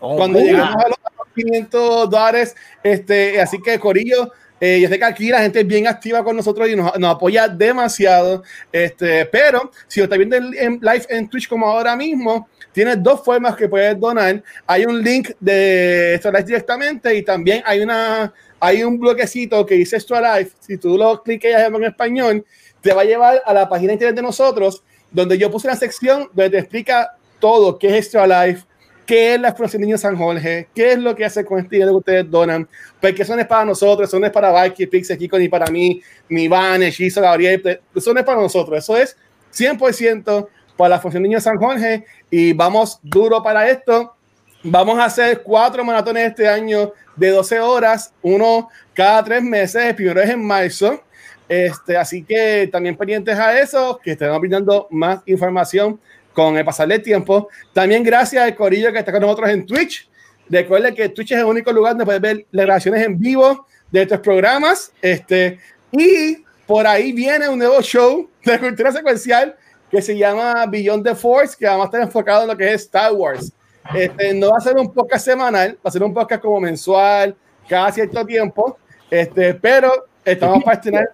Oh,
cuando
mira.
llegamos a los 500 dólares. Este, así que, Corillo, eh, yo sé que aquí la gente es bien activa con nosotros y nos, nos apoya demasiado. Este, pero si lo estás viendo en, en live en Twitch como ahora mismo, tienes dos formas que puedes donar. Hay un link de Extra Life directamente y también hay una hay un bloquecito que dice Extra Life. Si tú lo cliques en español, te va a llevar a la página internet de nosotros, donde yo puse una sección donde te explica todo qué es Extra Life, qué es la Fundación Niño San Jorge, qué es lo que hace con este dinero que ustedes donan, porque eso no es para nosotros, eso no es para Valky, Pixel, Kiko, ni para mí, ni Van, Hechizo, Gabriel, eso no es para nosotros, eso es 100% para la Fundación Niño San Jorge y vamos duro para esto. Vamos a hacer cuatro maratones este año de 12 horas, uno cada tres meses, el primero es en marzo. Este, así que también pendientes a eso, que estaremos brindando más información con el pasar del tiempo. También gracias al Corillo que está con nosotros en Twitch. Recuerden que Twitch es el único lugar donde puedes ver las grabaciones en vivo de estos programas. Este, y por ahí viene un nuevo show de cultura secuencial que se llama Beyond the Force, que vamos a estar enfocado en lo que es Star Wars. Este, no va a ser un podcast semanal, va a ser un podcast como mensual, cada cierto tiempo, este, pero estamos para estrenar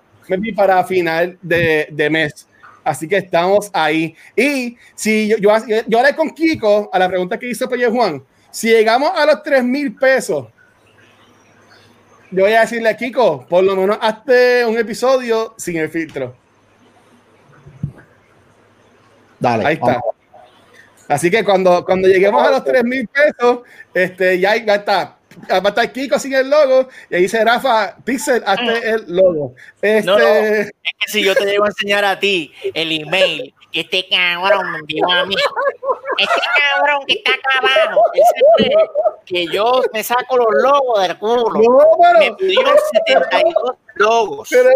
para final de, de mes. Así que estamos ahí. Y si yo, yo, yo hablé con Kiko a la pregunta que hizo Pelle Juan, si llegamos a los 3 mil pesos, yo voy a decirle a Kiko, por lo menos hazte un episodio sin el filtro.
Dale.
Ahí está.
vamos.
Así que cuando, cuando lleguemos a los 3 mil pesos, este, ya ya está. Va a estar Kiko sin el logo y ahí dice Rafa, Pixel, hazte el logo. Este,
No, no. Es que si yo te llego a enseñar a ti el email que este cabrón me envió a mí, este cabrón que está acá abajo, ese que yo me saco los logos del culo.
no,
Me
pero
pidieron 72 logos. ustedes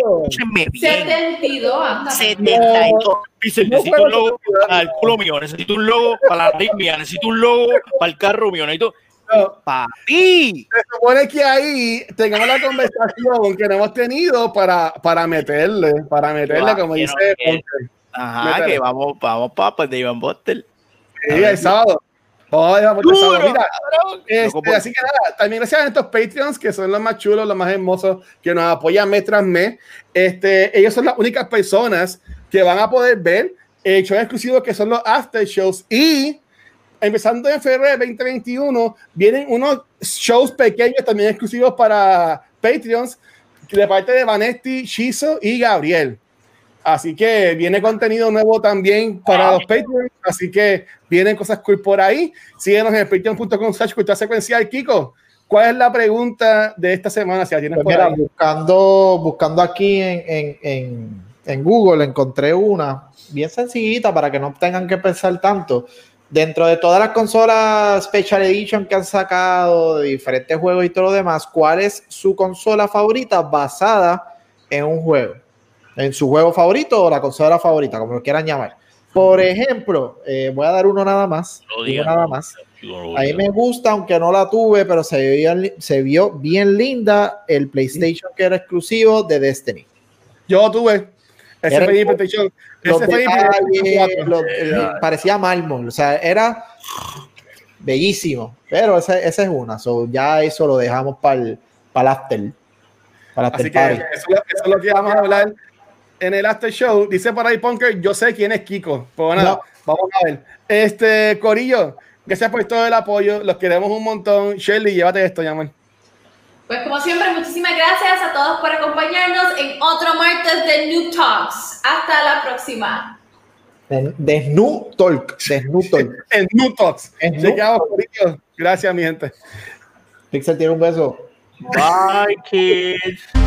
escúchenme bien.
72, anda.
72.
Dice, necesito un logo para el culo mío, necesito un logo para la mía, necesito un logo para el carro mío, necesito...
No,
Papi.
se supone que ahí tengamos la conversación que no hemos tenido para, para meterle, para meterle, como dice
que-. Ajá,
Métele.
que vamos, vamos, papá, de Iván Buster.
Sí, el sábado.
Duro,
Mira, este, así que nada, también gracias a estos Patreons que son los más chulos, los más hermosos, que nos apoyan mes tras mes. Este, ellos son las únicas personas que van a poder ver el show exclusivo que son los after shows y empezando en febrero de 2021 vienen unos shows pequeños también exclusivos para Patreons de parte de Vanetti, Shizo y Gabriel. Así que viene contenido nuevo también para los Patreons. Así que vienen cosas cool por ahí. Síguenos en patreon.com slash cultura secuencial. Kiko, ¿cuál es la pregunta de esta semana? Si la tienes
Pues
por
mira,
ahí.
buscando, buscando aquí en, en, en, en Google encontré una bien sencillita para que no tengan que pensar tanto. Dentro de todas las consolas Special Edition que han sacado, de diferentes juegos y todo lo demás, ¿cuál es su consola favorita basada en un juego? En su juego favorito o la consola favorita, como lo quieran llamar. Por ejemplo, eh, voy a dar uno nada más.
No
uno nada más.
No,
A mí me gusta, aunque no la tuve, pero se vio, se vio bien linda el PlayStation que era exclusivo de Destiny.
Yo tuve. Ese fue Ese fue mi PlayStation
detalles,
4.
los- el- parecía mármol, o sea, era bellísimo, pero esa, esa es una, so, ya eso lo dejamos para el, para el after. Para el
Así
after
que eso, es lo- eso es lo que vamos a hablar en el after show. Dice por ahí Punker, yo sé quién es Kiko. Pues nada,
No.
vamos a ver. Este, Corillo, gracias por todo el apoyo. Los queremos un montón. Shirley, llévate esto, llaman.
Pues como siempre, muchísimas gracias a todos por acompañarnos en otro martes de Noob Talks. Hasta la próxima.
De, de Snoop Talk. De Snoop Talk.
En Nutox.
En
Chequeamos, Corillo. Gracias, mi gente.
Pixel tiene un beso.
Bye, kids.